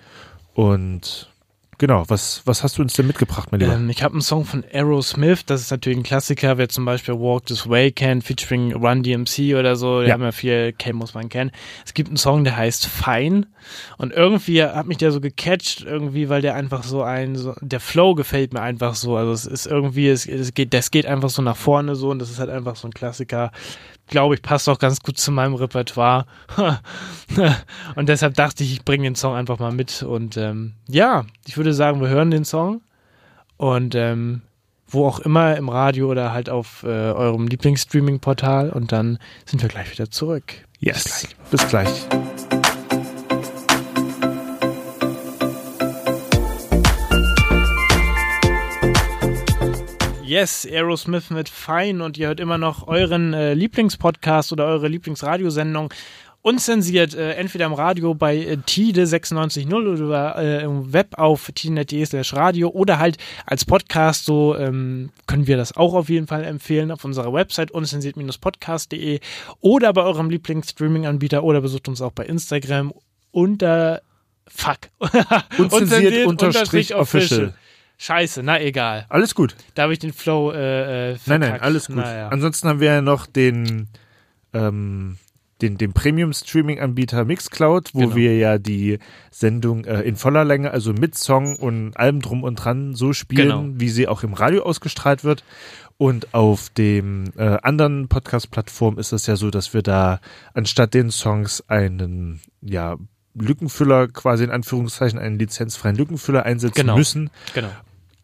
Und genau, was, was hast du uns denn mitgebracht, mein Lieber? Ähm, ich habe einen Song von Aerosmith, das ist natürlich ein Klassiker, wer zum Beispiel Walk This Way kennt, featuring Run DMC oder so, die Ja. haben ja viel, Cam muss man kennen. Es gibt einen Song, der heißt Fine und irgendwie hat mich der so gecatcht, irgendwie, weil der einfach so ein, so, der Flow gefällt mir einfach so, also es ist irgendwie, es, es geht, das geht einfach so nach vorne so und das ist halt einfach so ein Klassiker. Glaube ich, passt auch ganz gut zu meinem Repertoire. und deshalb dachte ich, ich bringe den Song einfach mal mit. Und ähm, ja, ich würde sagen, wir hören den Song. Und ähm, wo auch immer im Radio oder halt auf äh, eurem Lieblingsstreaming-Portal. Und dann sind wir gleich wieder zurück. Yes. Bis gleich. Yes, Aerosmith mit Fine und ihr hört immer noch euren äh, Lieblingspodcast oder eure Lieblingsradiosendung unzensiert, äh, entweder im Radio bei äh, Tide 96.0 oder äh, im Web auf tide.de slash radio oder halt als Podcast, so ähm, können wir das auch auf jeden Fall empfehlen auf unserer Website unzensiert-podcast.de oder bei eurem Lieblingsstreaming-Anbieter oder besucht uns auch bei Instagram unter Fuck. Unzensiert unterstrich official. Scheiße, na egal. Alles gut. Da habe ich den Flow äh, äh, Nein, nein, alles gut. Naja. Ansonsten haben wir ja noch den, ähm, den, den Premium-Streaming-Anbieter Mixcloud, wo Genau. wir ja die Sendung äh, in voller Länge, also mit Song und allem drum und dran so spielen, Genau. wie sie auch im Radio ausgestrahlt wird. Und auf dem äh, anderen Podcast-Plattform ist es ja so, dass wir da anstatt den Songs einen, ja, Lückenfüller, quasi in Anführungszeichen, einen lizenzfreien Lückenfüller einsetzen Genau. müssen Genau.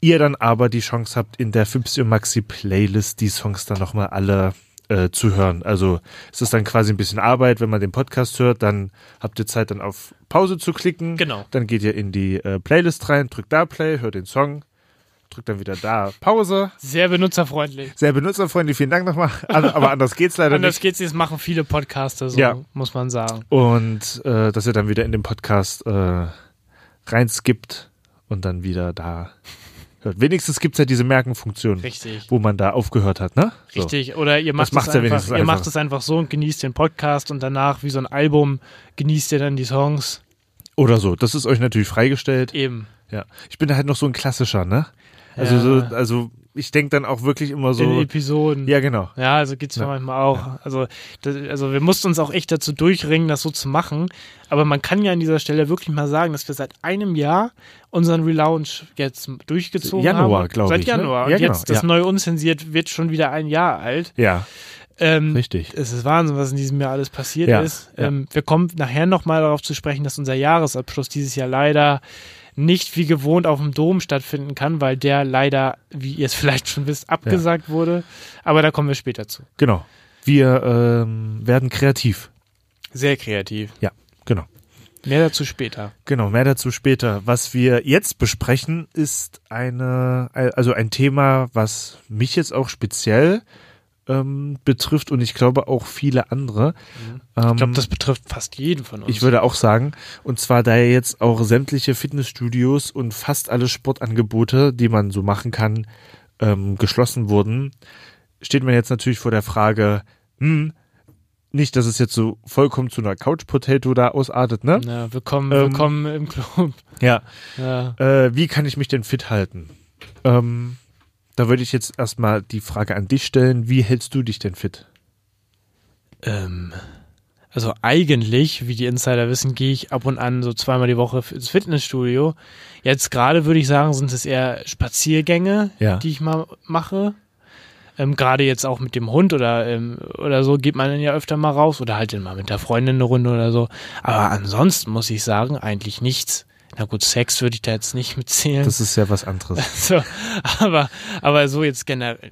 Ihr dann aber die Chance habt, in der Fipsi und Maxi Playlist die Songs dann nochmal alle äh, zu hören. Also es ist dann quasi ein bisschen Arbeit, wenn man den Podcast hört, dann habt ihr Zeit, dann auf Pause zu klicken. Genau. Dann geht ihr in die äh, Playlist rein, drückt da Play, hört den Song, drückt dann wieder da Pause. Sehr benutzerfreundlich. Sehr benutzerfreundlich, vielen Dank nochmal. An- Aber anders geht's leider Anders nicht. geht's jetzt, machen viele Podcaster so, Ja. muss man sagen. Und äh, dass ihr dann wieder in den Podcast äh, reinskippt und dann wieder da hört. Wenigstens gibt's ja diese Merkenfunktion. Richtig. wo man da aufgehört hat, ne? So. Richtig. Oder ihr macht, macht's es einfach, ihr macht es einfach so und genießt den Podcast und danach, wie so ein Album, genießt ihr dann die Songs. Oder so. Das ist euch natürlich freigestellt. Eben. Ja. Ich bin da halt noch so ein klassischer, ne? Also Ja. so, also ich denke dann auch wirklich immer In so. Episoden. Ja, genau. Ja, also geht's mir Ja. manchmal auch. Also, das, also wir mussten uns auch echt dazu durchringen, das so zu machen. Aber man kann ja an dieser Stelle wirklich mal sagen, dass wir seit einem Jahr unseren Relaunch jetzt durchgezogen Januar, haben. glaub Seit ich, ne? Januar. Ja, Und jetzt genau, das ja. neue Unzensiert wird schon wieder ein Jahr alt. Ja, Ähm, richtig. es ist Wahnsinn, was in diesem Jahr alles passiert Ja, ist. ja. Ähm, wir kommen nachher nochmal darauf zu sprechen, dass unser Jahresabschluss dieses Jahr leider nicht wie gewohnt auf dem Dom stattfinden kann, weil der leider, wie ihr es vielleicht schon wisst, abgesagt wurde. Aber da kommen wir später zu. Genau. Wir ähm, werden kreativ. Sehr kreativ. Ja, genau. Mehr dazu später. Genau, mehr dazu später. Was wir jetzt besprechen, ist eine, also ein Thema, was mich jetzt auch speziell ähm, betrifft und ich glaube auch viele andere. Ich glaube, das betrifft fast jeden von uns. Ich würde auch sagen, und zwar da ja jetzt auch sämtliche Fitnessstudios und fast alle Sportangebote, die man so machen kann, ähm, geschlossen wurden, steht man jetzt natürlich vor der Frage, hm, nicht, dass es jetzt so vollkommen zu einer Couch Potato da ausartet, ne? ja, willkommen, Ähm, willkommen im Club. Ja. Ja. Äh, wie kann ich mich denn fit halten? Ähm, da würde ich jetzt erstmal die Frage an dich stellen, wie hältst du dich denn fit? Ähm, also eigentlich, wie die Insider wissen, gehe ich ab und an so zweimal die Woche ins Fitnessstudio. Jetzt gerade würde ich sagen, sind es eher Spaziergänge, Ja. die ich mal mache. Ähm, gerade jetzt auch mit dem Hund oder, ähm, oder so geht man dann ja öfter mal raus oder halt dann mal mit der Freundin eine Runde oder so. Aber ansonsten muss ich sagen, eigentlich nichts. Na gut, Sex würde ich da jetzt nicht mitzählen. Das ist ja was anderes. so, aber, aber so jetzt generell.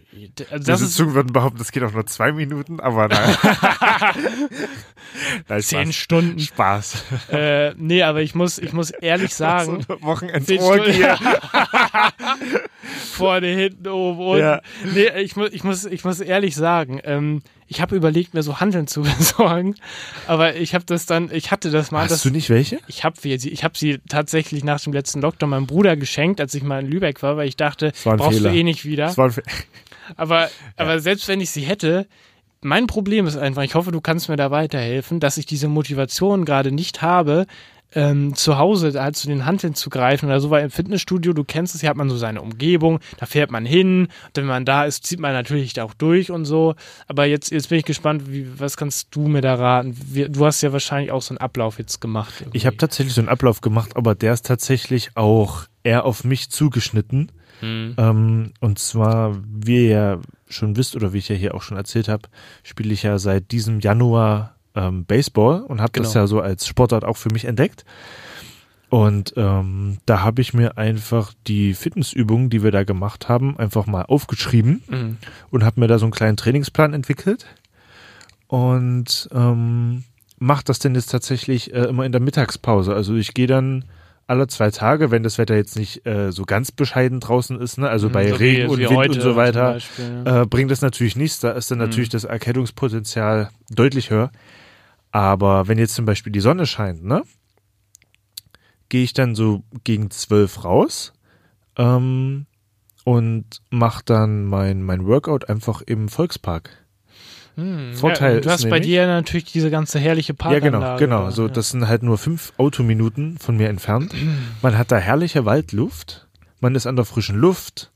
Also das ist würden behaupten, das geht auch nur zwei Minuten, aber nein. nein zehn Spaß. Stunden. Spaß. Äh, nee, aber ich muss, ich muss ehrlich sagen, So Wochenendorgie. Vorne, hinten, oben, unten. Ja. Nee, ich muss, ich muss, ich muss ehrlich sagen, ähm, ich habe überlegt, mir so Handeln zu besorgen, aber ich habe das dann, ich hatte das mal. Hast das, du nicht welche? Ich habe sie, ich habe sie tatsächlich nach dem letzten Lockdown meinem Bruder geschenkt, als ich mal in Lübeck war, weil ich dachte, brauchst Fehler. du eh nicht wieder. Aber, aber selbst wenn ich sie hätte, mein Problem ist einfach, ich hoffe, du kannst mir da weiterhelfen, dass ich diese Motivation gerade nicht habe, ähm, zu Hause halt zu den Handeln zu greifen oder so, weil im Fitnessstudio, du kennst es, hier hat man so seine Umgebung, da fährt man hin, und wenn man da ist, zieht man natürlich da auch durch und so. Aber jetzt, jetzt bin ich gespannt, wie, was kannst du mir da raten? Wie, du hast ja wahrscheinlich auch so einen Ablauf jetzt gemacht. irgendwie. Ich habe tatsächlich so einen Ablauf gemacht, aber der ist tatsächlich auch eher auf mich zugeschnitten. Hm. Ähm, und zwar, wie ihr ja schon wisst oder wie ich ja hier auch schon erzählt habe, spiele ich ja seit diesem Januar ähm, Baseball und habe das Genau. ja so als Sportart auch für mich entdeckt. Und ähm, da habe ich mir einfach die Fitnessübungen, die wir da gemacht haben, einfach mal aufgeschrieben Mhm. und habe mir da so einen kleinen Trainingsplan entwickelt und ähm, mache das denn jetzt tatsächlich äh, immer in der Mittagspause. Also ich gehe dann alle zwei Tage, wenn das Wetter jetzt nicht äh, so ganz bescheiden draußen ist, ne? also bei So wie- Regen und wie Wind und so weiter, Beispiel, ja. äh, bringt das natürlich nichts. Da ist dann natürlich das Erkältungspotenzial deutlich höher. Aber wenn jetzt zum Beispiel die Sonne scheint, ne, gehe ich dann so gegen zwölf raus ähm, und mache dann mein, mein Workout einfach im Volkspark. Hm, Vorteil ja, du ist hast bei dir natürlich diese ganze herrliche Ja, genau, Parkanlage. genau. da, So, ja. das sind halt nur fünf Autominuten von mir entfernt. Man hat da herrliche Waldluft. Man ist an der frischen Luft.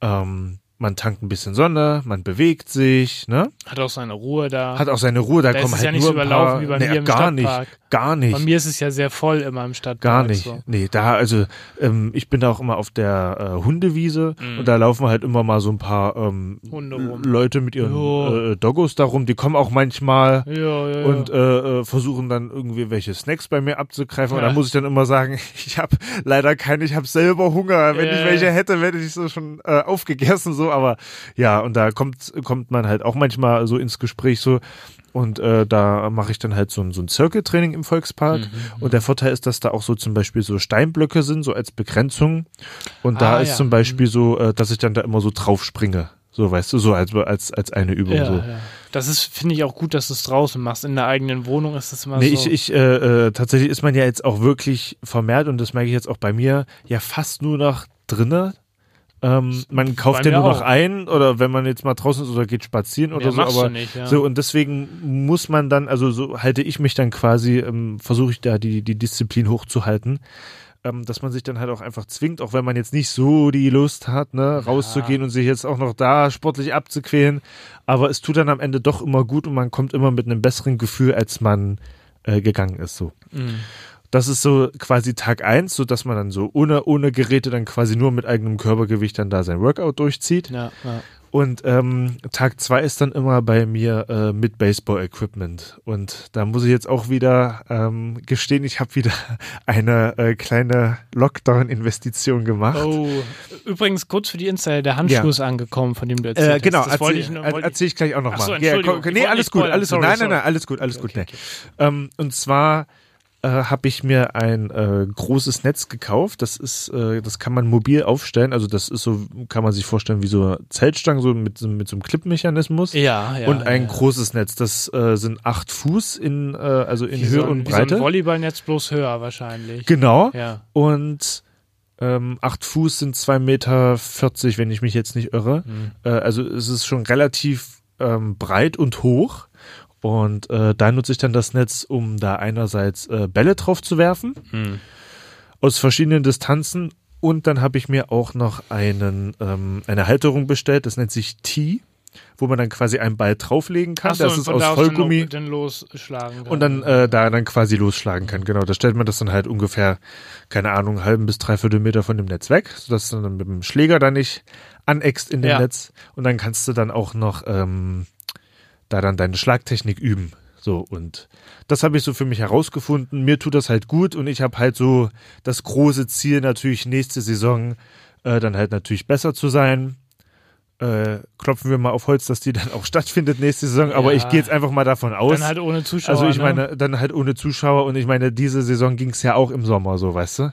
Ähm, man tankt ein bisschen Sonne. Man bewegt sich. Ne? Hat auch seine Ruhe da. Hat auch seine Ruhe. Da, Da kommen halt ja nicht nur überlaufen paar, wie bei nee, mir im gar Stadtpark. nicht, gar nicht. Bei mir ist es ja sehr voll immer im Stadtpark. Gar nicht. So. Nee, da, also ähm, ich bin da auch immer auf der äh, Hundewiese Mhm. und da laufen halt immer mal so ein paar ähm. Leute mit ihren Jo. äh, Doggos da rum. Die kommen auch manchmal Ja, ja, ja. und äh, äh, versuchen dann irgendwie welche Snacks bei mir abzugreifen. Und Ja. da muss ich dann immer sagen, ich habe leider keine, ich habe selber Hunger. Wenn Ja, ich welche hätte, hätte ich so schon äh, aufgegessen so. Aber ja, und da kommt kommt man halt auch manchmal so ins Gespräch so. Und äh, da mache ich dann halt so ein, so ein Circle-Training im Volkspark. Mhm, Und der Vorteil ist, dass da auch so zum Beispiel so Steinblöcke sind, so als Begrenzung. Und da Ah, ist ja. zum Beispiel so, äh, dass ich dann da immer so drauf springe. So, weißt du, so als, als, als eine Übung. ja, so. ja. Das ist, finde ich auch gut, dass du es draußen machst. In der eigenen Wohnung ist das immer Nee, so. ich, ich, äh, äh, tatsächlich ist man ja jetzt auch wirklich vermehrt und das merke ich jetzt auch bei mir, ja fast nur noch drinne. Ähm, man kauft ja nur noch auch. ein oder wenn man jetzt mal draußen ist oder geht spazieren oder Mehr so, aber nicht, ja. so und deswegen muss man dann, also so halte ich mich dann quasi, ähm, versuche ich da die, die Disziplin hochzuhalten, ähm, dass man sich dann halt auch einfach zwingt, auch wenn man jetzt nicht so die Lust hat, ne, rauszugehen und sich jetzt auch noch da sportlich abzuquälen, aber es tut dann am Ende doch immer gut und man kommt immer mit einem besseren Gefühl, als man äh, gegangen ist, so. Mhm. Das ist so quasi Tag eins, so dass man dann so ohne, ohne Geräte dann quasi nur mit eigenem Körpergewicht dann da sein Workout durchzieht. Ja, ja. Und ähm, Tag zwei ist dann immer bei mir äh, mit Baseball-Equipment. Und da muss ich jetzt auch wieder ähm, gestehen, ich habe wieder eine äh, kleine Lockdown-Investition gemacht. Oh, übrigens kurz für die Insider, der Handschuh Ja. ist angekommen, von dem du erzählt Äh, genau, hast. Das wollte ich, erzähl, ich gleich auch Ach so, nochmal. Entschuldigung, ich nee, alles gut, alles gut. Sorry, Nein, nein, nein, alles gut, alles gut. Okay, nee. Ähm, und zwar äh, habe ich mir ein äh, großes Netz gekauft. Das ist, äh, das kann man mobil aufstellen. Also das ist so, kann man sich vorstellen wie so Zeltstangen, so mit, so- mit so einem Clipmechanismus. Ja, ja. und ein ja. großes Netz. Das äh, sind acht Fuß in, äh, also in Wie Höhe so ein, und Wie so ein Breite. Volleyballnetz bloß höher wahrscheinlich. genau. Ja. Und ähm, acht Fuß sind zwei Meter, vierzig, wenn ich mich jetzt nicht irre. Mhm. Äh, also es ist schon relativ ähm, breit und hoch. Und äh, da nutze ich dann das Netz, um da einerseits äh, Bälle drauf zu werfen, Hm. aus verschiedenen Distanzen. Und dann habe ich mir auch noch einen, ähm, eine Halterung bestellt, das nennt sich T, wo man dann quasi einen Ball drauflegen kann. So, das ist aus Vollgummi. Dann, losschlagen. kann. Und dann äh, da dann quasi losschlagen kann. Genau, da stellt man das dann halt ungefähr, keine Ahnung, einen halben bis dreiviertel Meter von dem Netz weg, sodass du dann mit dem Schläger da nicht aneckst in dem Ja. Netz. Und dann kannst du dann auch noch ähm, da dann deine Schlagtechnik üben. So, und das habe ich so für mich herausgefunden. Mir tut das halt gut und ich habe halt so das große Ziel, natürlich nächste Saison äh, dann halt natürlich besser zu sein. Äh, klopfen wir mal auf Holz, dass die dann auch stattfindet nächste Saison. Aber Ja. ich gehe jetzt einfach mal davon aus. Dann halt ohne Zuschauer. Also ich ne? meine, dann halt ohne Zuschauer und ich meine, diese Saison ging es ja auch im Sommer so, weißt du? Ja,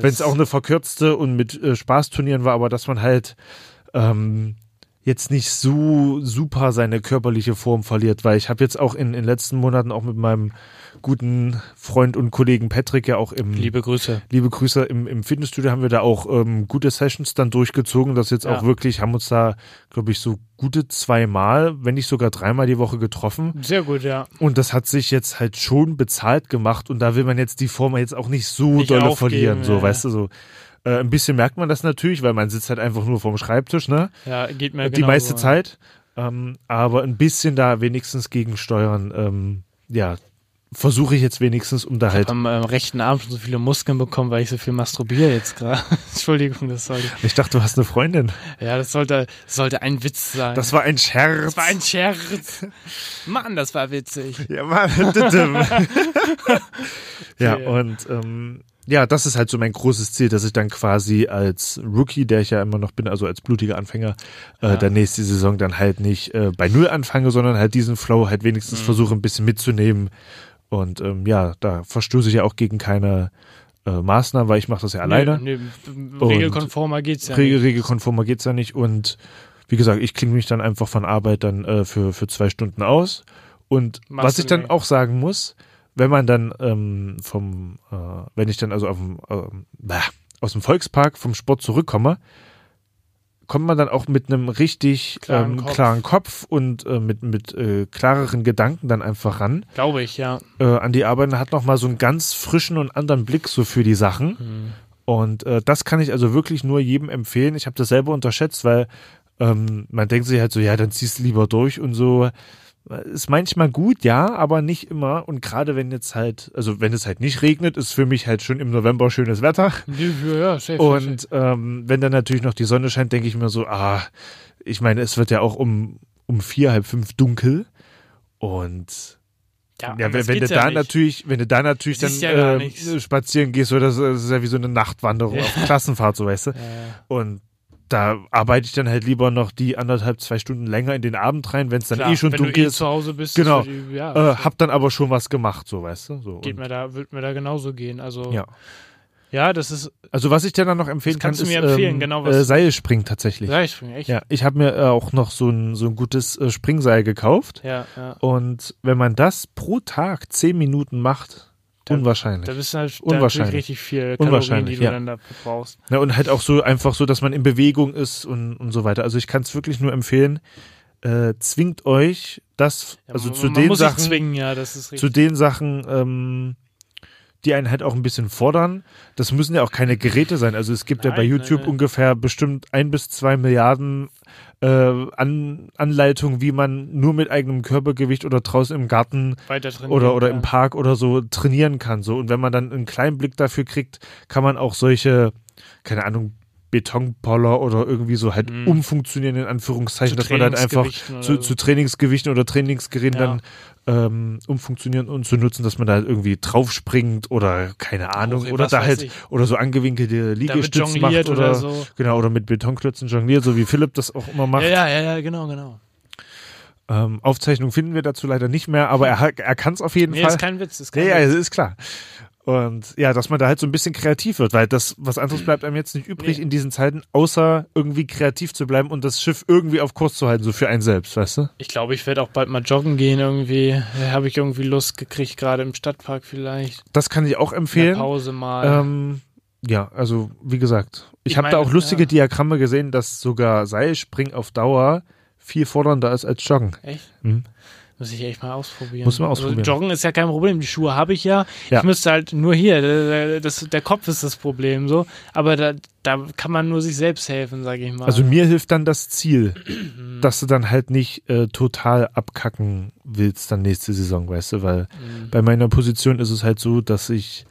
Wenn es auch eine verkürzte und mit äh, Spaßturnieren war, aber dass man halt ähm, jetzt nicht so super seine körperliche Form verliert, weil ich habe jetzt auch in den letzten Monaten auch mit meinem guten Freund und Kollegen Patrick ja auch im Liebe Grüße. liebe Grüße im, im Fitnessstudio haben wir da auch ähm, gute Sessions dann durchgezogen, das jetzt Ja. auch wirklich haben uns da glaube ich so gute zweimal, wenn nicht sogar dreimal die Woche getroffen Sehr gut, ja. und das hat sich jetzt halt schon bezahlt gemacht und da will man jetzt die Form jetzt auch nicht so Nicht dolle aufgeben, verlieren, so ja. weißt du so. Äh, ein bisschen merkt man das natürlich, weil man sitzt halt einfach nur vorm Schreibtisch, ne? Ja, geht mir die genauso. meiste Zeit. Ähm, aber ein bisschen da wenigstens gegensteuern, ähm, ja, versuche ich jetzt wenigstens, um da Ich halt. habe am ähm, rechten Arm schon so viele Muskeln bekommen, weil ich so viel masturbiere jetzt gerade. Entschuldigung, das sollte. Ich dachte, du hast eine Freundin. Ja, das sollte, das sollte ein Witz sein. Das war ein Scherz. Das war ein Scherz. Mann, das war witzig. Ja, Mann. ja, Okay. und ähm, ja, das ist halt so mein großes Ziel, dass ich dann quasi als Rookie, der ich ja immer noch bin, also als blutiger Anfänger, äh, Ja. der nächste Saison dann halt nicht äh, bei Null anfange, sondern halt diesen Flow halt wenigstens Mhm. versuche ein bisschen mitzunehmen. Und ähm, ja, da verstoße ich ja auch gegen keine äh, Maßnahmen, weil ich mache das ja alleine. Nee, nee, regelkonformer geht's ja Regel, nicht. regelkonformer geht's ja nicht. Und wie gesagt, ich klinge mich dann einfach von Arbeit dann äh, für, für zwei Stunden aus. Und Machst was ich dann auch sagen muss, wenn man dann ähm, vom, äh, wenn ich dann also auf dem, bah, aus dem Volkspark vom Sport zurückkomme, kommt man dann auch mit einem richtig Klaren ähm, Kopf. klaren Kopf und äh, mit, mit äh, klareren Gedanken dann einfach ran Glaube ich, ja. äh, an die Arbeit und hat nochmal so einen ganz frischen und anderen Blick so für die Sachen. Hm. Und äh, das kann ich also wirklich nur jedem empfehlen. Ich habe das selber unterschätzt, weil ähm, man denkt sich halt so, ja, dann ziehst du lieber durch und so. Ist manchmal gut, ja, aber nicht immer. Und gerade wenn jetzt halt, also wenn es halt nicht regnet, ist für mich halt schon im November schönes Wetter. Ja, ja, safe, safe, Und ähm, wenn dann natürlich noch die Sonne scheint, denke ich mir so, ah, ich meine, es wird ja auch um, um vier, halb fünf dunkel. Und. Ja, ja, wenn, du da ja nicht. natürlich, wenn du da natürlich dann ja äh, spazieren gehst, so das, ist ja wie so eine Nachtwanderung auf Klassenfahrt, so weißt du. Ja. Und da arbeite ich dann halt lieber noch die anderthalb, zwei Stunden länger in den Abend rein, wenn es dann Klar, eh schon wenn dunkel du eh ist. zu Hause bist, Genau. die- ja, Äh, hab dann aber schon was gemacht, so weißt du. So. geht mir da, wird mir da genauso gehen. Also, ja. ja das ist, Also was ich dir dann noch empfehlen Das kann, kannst du ist mir empfehlen, ähm, genau was- äh, Seilspringen tatsächlich. springe echt. Ja, ich habe mir äh, auch noch so ein, so ein gutes äh, Springseil gekauft. ja, ja. Und wenn man das pro Tag zehn Minuten macht, Da- unwahrscheinlich. Da bist du halt da Unwahrscheinlich. richtig viel Kalorien, die du ja. dann dafür brauchst. Ja, und halt auch so einfach so, dass man in Bewegung ist und, und so weiter. Also ich kann es wirklich nur empfehlen, äh, zwingt euch das, Ja, also man, zu man den Sachen, zwingen, ja, das ist zu richtig. den Sachen, ähm, die einen halt auch ein bisschen fordern. Das müssen ja auch keine Geräte sein. Also es gibt ja bei Nein, nein, YouTube nein. ungefähr bestimmt ein bis zwei Milliarden äh, An Anleitungen, wie man nur mit eigenem Körpergewicht oder draußen im Garten oder, oder im Park oder so trainieren kann. So. Und wenn man dann einen kleinen Blick dafür kriegt, kann man auch solche, keine Ahnung, Betonpoller oder irgendwie so halt Mhm. umfunktionieren, in Anführungszeichen, dass man dann einfach zu, zu Trainingsgewichten oder Trainingsgeräten Ja. dann ähm, umfunktionieren und zu nutzen, dass man da halt irgendwie draufspringt oder keine Ahnung Hoch- oder da halt ich. oder so angewinkelte Damit Liegestützen macht oder, oder so. genau oder mit Betonklötzen jongliert, so wie Philipp das auch immer macht. Ja, ja, ja, ja, genau, genau. Ähm, Aufzeichnung finden wir dazu leider nicht mehr, aber er, er kann es auf jeden Nee, Fall. ist kein Witz. Ist Ja, kein ja, Witz. es ist klar. Und ja, dass man da halt so ein bisschen kreativ wird, weil das, was anderes bleibt einem jetzt nicht übrig Nee. in diesen Zeiten, außer irgendwie kreativ zu bleiben und das Schiff irgendwie auf Kurs zu halten, so für einen selbst, weißt du? Ich glaube, ich werde auch bald mal joggen gehen irgendwie. Habe ich irgendwie Lust gekriegt, gerade im Stadtpark vielleicht. Das kann ich auch empfehlen. Pause mal. Ähm, ja, also wie gesagt, ich, Ich habe da auch lustige ja. Diagramme gesehen, dass sogar Seilspringen auf Dauer viel fordernder ist als Joggen. Echt? Mhm. Muss ich echt mal ausprobieren. Muss man ausprobieren. Also Joggen ist ja kein Problem. Die Schuhe habe ich ja. Ja. Ich müsste halt nur hier. Der, das, der Kopf ist das Problem so. Aber da, da kann man nur sich selbst helfen, sage ich mal. Also mir hilft dann das Ziel, dass du dann halt nicht äh, total abkacken willst dann nächste Saison, weißt du, weil Mhm. bei meiner Position ist es halt so, dass ich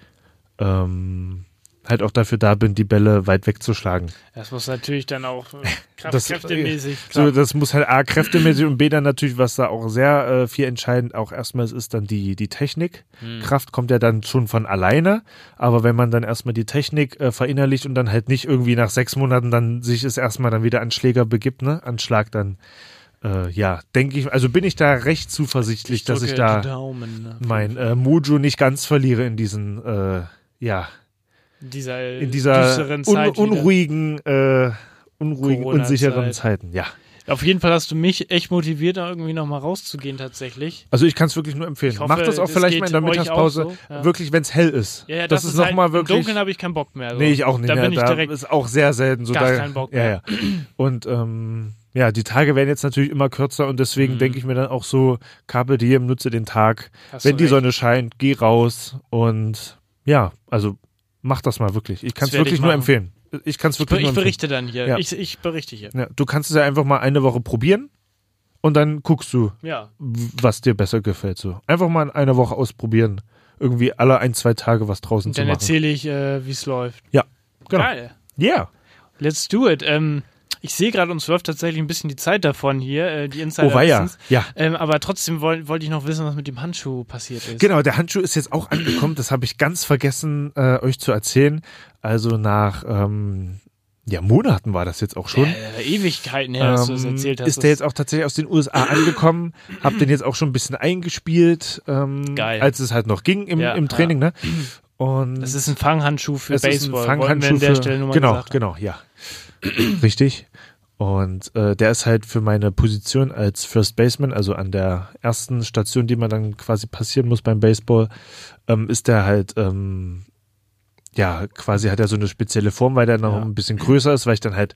ähm, halt auch dafür da bin, die Bälle weit wegzuschlagen. Das muss natürlich dann auch äh, kraft, Das- kräftemäßig. So, klar. das muss halt A, kräftemäßig und B, dann natürlich, was da auch sehr äh, viel entscheidend auch erstmal ist, ist dann die, die Technik. Hm. Kraft kommt ja dann schon von alleine, aber wenn man dann erstmal die Technik äh, verinnerlicht und dann halt nicht irgendwie nach sechs Monaten dann sich es erstmal dann wieder an Schläger begibt, ne, an Schlag, dann äh, ja, denke ich, also bin ich da recht zuversichtlich, dass ich da Daumen, ne? mein äh, Mojo nicht ganz verliere in diesen, äh, ja, dieser, in dieser un Zeit unruhigen, äh, unruhigen, unsicheren Zeiten, ja. Auf jeden Fall hast du mich echt motiviert, da irgendwie nochmal rauszugehen tatsächlich. Also ich kann es wirklich nur empfehlen. Ich hoffe, Macht das auch es vielleicht mal in der Mittagspause, so, ja. wirklich, wenn es hell ist. Ja, ja, das, ist, noch halt, mal Im wirklich. Dunkeln habe ich keinen Bock mehr. So. Nee, ich auch nicht. Da bin ich da direkt ist auch sehr selten so. gar da, keinen Bock ja, mehr. ja. Und ähm, ja, die Tage werden jetzt natürlich immer kürzer und deswegen Mhm. denke ich mir dann auch so, Carpe Diem, nutze den Tag. Hast Wenn die recht. Sonne scheint, geh raus und ja, also mach das mal wirklich. Ich kann es wirklich ich nur empfehlen. Ich kann es Ich, wirklich ber- nur ich empfehlen. berichte dann hier. Ja. Ich, ich berichte hier. Ja, du kannst es ja einfach mal eine Woche probieren und dann guckst du, Ja. was dir besser gefällt. So einfach mal in einer Woche ausprobieren, irgendwie alle ein zwei Tage was draußen Und zu dann machen. erzähle ich, äh, wie es läuft. Ja, genau. Geil. Yeah. Let's do it. Ähm, ich sehe gerade, uns läuft tatsächlich ein bisschen die Zeit davon hier, äh, die Insider Oh wissen's. Ja. Ähm, aber trotzdem wollte wollt ich noch wissen, was mit dem Handschuh passiert ist. Genau, der Handschuh ist jetzt auch angekommen. Das habe ich ganz vergessen, äh, euch zu erzählen. Also nach ähm, ja, Monaten war das jetzt auch schon. Äh, Ewigkeiten her, dass du es Ähm, erzählt hast. ist der jetzt auch tatsächlich aus den USA angekommen, hab den jetzt auch schon ein bisschen eingespielt, ähm, Geil. als es halt noch ging im, Ja, im Training, ne? Und das ist ein Fanghandschuh für es ist ein Baseball. Fanghandschuh für, genau, genau, ja. Richtig. Und äh, der ist halt für meine Position als First Baseman, also an der ersten Station, die man dann quasi passieren muss beim Baseball, ähm, ist der halt, ähm, ja, quasi hat er so eine spezielle Form, weil der noch Ja. ein bisschen größer ist, weil ich dann halt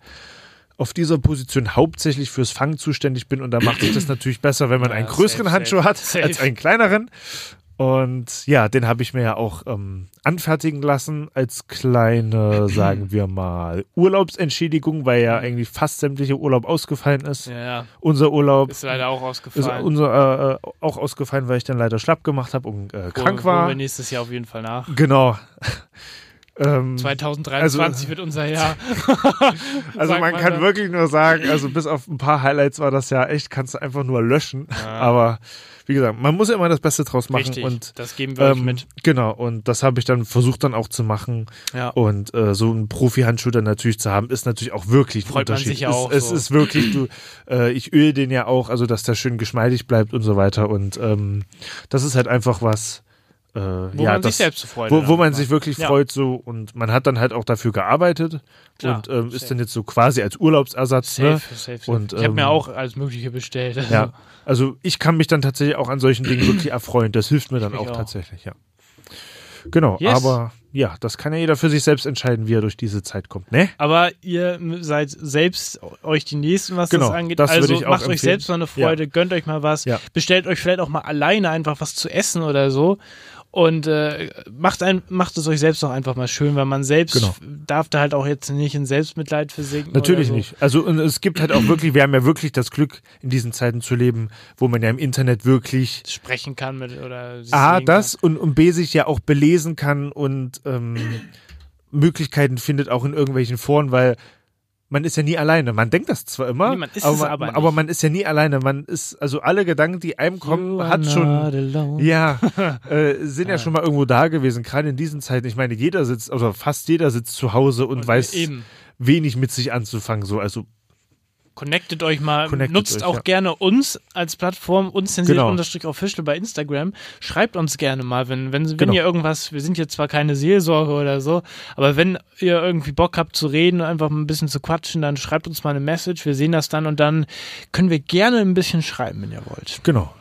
auf dieser Position hauptsächlich fürs Fangen zuständig bin und da macht sich das natürlich besser, wenn man Ja, einen größeren safe, Handschuh safe, hat safe. als einen kleineren. Und ja, den habe ich mir ja auch ähm, anfertigen lassen als kleine, sagen wir mal, Urlaubsentschädigung, weil ja eigentlich fast sämtlicher Urlaub ausgefallen ist. Ja, ja. Unser Urlaub Ist leider auch ist ausgefallen. unser, äh, auch ausgefallen, weil ich dann leider schlapp gemacht habe und äh, krank Holen- holen war. wir nächstes Jahr auf jeden Fall nach. Genau. ähm, 2023 wird unser Jahr. also man man kann dann. wirklich nur sagen, also bis auf ein paar Highlights war das ja echt, kannst du einfach nur löschen. Ja. Aber wie gesagt, man muss ja immer das Beste draus machen Richtig, und das geben wir ähm, mit. Genau, und das habe ich dann versucht dann auch zu machen. Ja. Und äh, so einen Profi-Handschuh dann natürlich zu haben, ist natürlich auch wirklich ein Freut man Unterschied. sich ja es, auch es so. ist wirklich, du, äh, ich öle den ja auch, also dass der schön geschmeidig bleibt und so weiter. Und ähm, das ist halt einfach was, äh, Wo ja, man das, sich selbst zu freuen wo, wo man sich wirklich Ja. freut so und man hat dann halt auch dafür gearbeitet Klar, und ähm, ist dann jetzt so quasi als Urlaubsersatz. Safe, Ne? safe, safe. Und, ich habe mir ähm, auch alles Mögliche bestellt. Also, Ja, also ich kann mich dann tatsächlich auch an solchen Dingen wirklich erfreuen. Das hilft mir dann auch, auch. tatsächlich, ja. Genau, Yes. aber ja, das kann ja jeder für sich selbst entscheiden, wie er durch diese Zeit kommt, ne? Aber ihr seid selbst euch die Nächsten, was Genau, das angeht. das also macht euch empfehlen. selbst mal eine Freude, gönnt euch mal was, Ja. bestellt euch vielleicht auch mal alleine einfach was zu essen oder so. Und äh, macht, ein, macht es euch selbst auch einfach mal schön, weil man selbst Genau. darf da halt auch jetzt nicht in Selbstmitleid versinken. Natürlich so. nicht. Also und es gibt halt auch wirklich, wir haben ja wirklich das Glück, in diesen Zeiten zu leben, wo man ja im Internet wirklich Sprechen kann mit oder A, das und, und B, sich ja auch belesen kann und ähm, Möglichkeiten findet auch in irgendwelchen Foren, weil man ist ja nie alleine. Man denkt das zwar immer, Nee, aber, man, aber aber man ist ja nie alleine. Man ist, also alle Gedanken, die einem You kommen, are hat schon, alone. ja, äh, sind ja schon mal irgendwo da gewesen, gerade in diesen Zeiten. Ich meine, jeder sitzt, oder fast jeder sitzt zu Hause und, Und weiß eben. wenig mit sich anzufangen. So, also Connectet euch mal, Connectet nutzt euch, auch ja. gerne uns als Plattform, unzensiert Genau. bei Instagram. Schreibt uns gerne mal, wenn, wenn, wenn Genau. ihr irgendwas, wir sind jetzt zwar keine Seelsorge oder so, aber wenn ihr irgendwie Bock habt zu reden und einfach ein bisschen zu quatschen, dann schreibt uns mal eine Message, wir sehen das dann und dann können wir gerne ein bisschen schreiben, wenn ihr wollt. genau.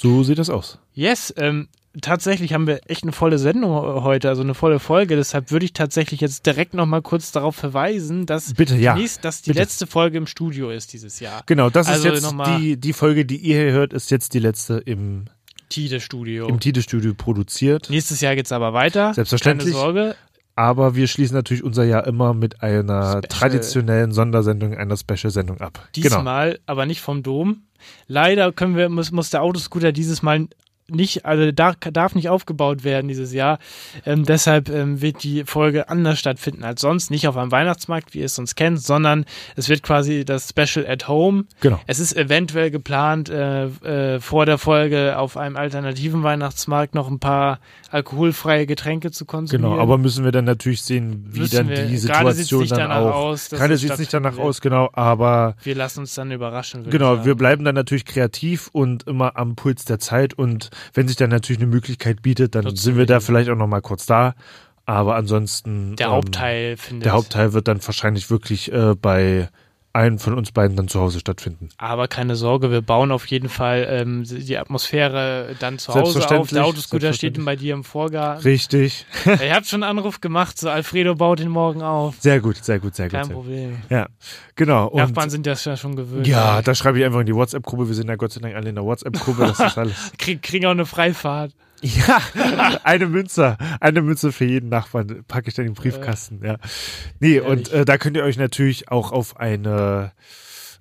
So sieht das aus. Yes, ähm, tatsächlich haben wir echt eine volle Sendung heute, also eine volle Folge. Deshalb würde ich tatsächlich jetzt direkt noch mal kurz darauf verweisen, dass, Bitte, ja. die, nächst- dass die Bitte. letzte Folge im Studio ist dieses Jahr. Genau, das Also ist jetzt nochmal- die, die Folge, die ihr hier hört, ist jetzt die letzte im, Tide Studio. im Tide-Studio produziert. Nächstes Jahr geht's aber weiter. Selbstverständlich. Keine Sorge. Aber wir schließen natürlich unser Jahr immer mit einer Special. traditionellen Sondersendung, einer Special-Sendung ab. Genau. Diesmal aber nicht vom Dom. Leider können wir, muss, muss der Autoscooter dieses Mal nicht, also darf, darf nicht aufgebaut werden dieses Jahr. Ähm, deshalb ähm, wird die Folge anders stattfinden als sonst. Nicht auf einem Weihnachtsmarkt, wie ihr es sonst kennt, sondern es wird quasi das Special at Home. Genau. Es ist eventuell geplant, äh, äh, vor der Folge auf einem alternativen Weihnachtsmarkt noch ein paar alkoholfreie Getränke zu konsumieren. Genau, aber müssen wir dann natürlich sehen, wie Müssen dann wir- die Situation dann auch. aus, Gerade sieht es nicht danach aus, genau, aber wir lassen uns dann überraschen. genau, wir bleiben dann natürlich kreativ und immer am Puls der Zeit und wenn sich dann natürlich eine Möglichkeit bietet, dann sind wir da vielleicht auch nochmal kurz da. Aber ansonsten Der ähm, Hauptteil findet. Der Hauptteil wird dann wahrscheinlich wirklich äh, bei einen von uns beiden dann zu Hause stattfinden. Aber keine Sorge, wir bauen auf jeden Fall ähm, die Atmosphäre dann zu Hause auf. Der Autoscooter steht bei dir im Vorgarten. Richtig. Ihr habt schon einen Anruf gemacht, so Alfredo baut den morgen auf. Sehr gut, sehr gut, sehr gut. Kein gut. Problem. Ja, genau. Und Nachbarn sind das ja schon gewöhnt. ja, da schreibe ich einfach in die WhatsApp-Gruppe. Wir sind ja Gott sei Dank alle in der WhatsApp-Gruppe. Das ist alles. Krieg, kriegen auch eine Freifahrt. Ja, eine Münze, eine Münze für jeden Nachbarn. Packe ich dann in den Briefkasten. Ja, nee, und äh, da könnt ihr euch natürlich auch auf eine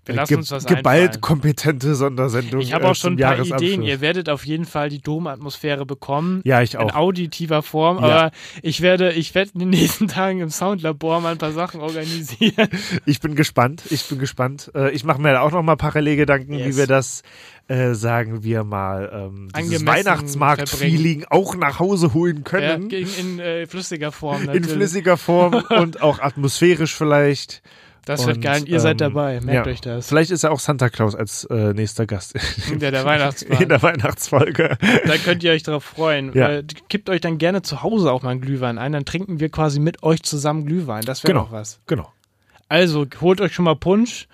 Wir äh, lassen uns was geballt einfallen. kompetente Sondersendung. Ich habe äh, auch schon zum ein paar. Ideen. Ihr werdet auf jeden Fall die Domatmosphäre bekommen. Ja, ich In auch. auditiver Form, Ja. aber ich werde, ich werde in den nächsten Tagen im Soundlabor mal ein paar Sachen organisieren. Ich bin gespannt. Ich bin gespannt. Äh, ich mache mir da auch noch mal parallel Gedanken, Yes. wie wir das, äh, sagen wir mal, ähm, dieses Weihnachtsmarkt-Feeling auch nach Hause holen Ja, können. in in äh, flüssiger Form in natürlich. flüssiger Form und auch atmosphärisch vielleicht. Das wird geil. Und ihr seid ähm, dabei. Merkt ja. euch das. Vielleicht ist ja auch Santa Claus als äh, nächster Gast Der, der Weihnachtsmann. in der Weihnachtsfolge. Da könnt ihr euch drauf freuen. Ja. Äh, kippt euch dann gerne zu Hause auch mal einen Glühwein ein. Dann trinken wir quasi mit euch zusammen Glühwein. Das wäre Genau. noch was. Genau. Also holt euch schon mal Punsch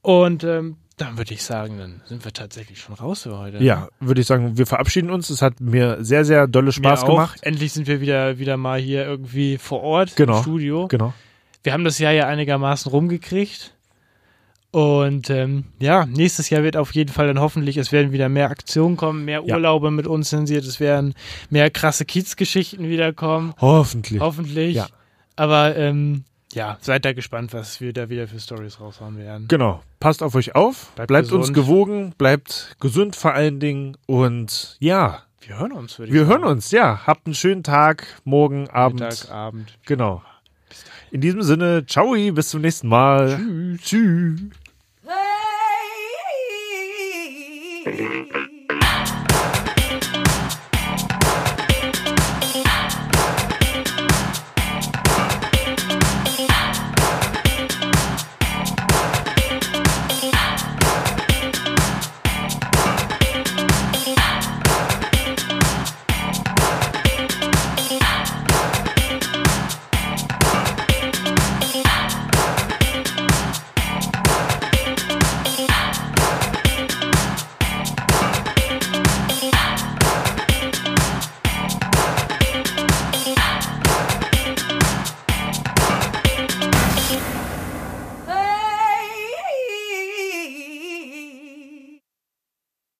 und ähm, dann würde ich sagen, dann sind wir tatsächlich schon raus für heute. Ja, würde ich sagen, wir verabschieden uns. Es hat mir sehr, sehr dolle Spaß auch. gemacht. Endlich sind wir wieder, wieder mal hier irgendwie vor Ort Genau. im Studio. Genau. Wir haben das Jahr ja einigermaßen rumgekriegt. Und ähm, ja, nächstes Jahr wird auf jeden Fall dann hoffentlich, es werden wieder mehr Aktionen kommen, mehr Ja. Urlaube mit uns zensiert, es werden mehr krasse Kiezgeschichten wiederkommen. Hoffentlich. Hoffentlich. Ja. Aber ähm, ja, seid da gespannt, was wir da wieder für Stories raushauen werden. Genau. Passt auf euch auf. Bleibt Bleibt, uns gewogen. Bleibt gesund vor allen Dingen. Und ja, Wir hören uns, würde ich wir sagen. hören uns. Ja, habt einen schönen Tag, morgen, Abend. Mittag, Abend. Genau. In diesem Sinne, ciao, bis zum nächsten Mal. Tschüss. Tschüss. Hey.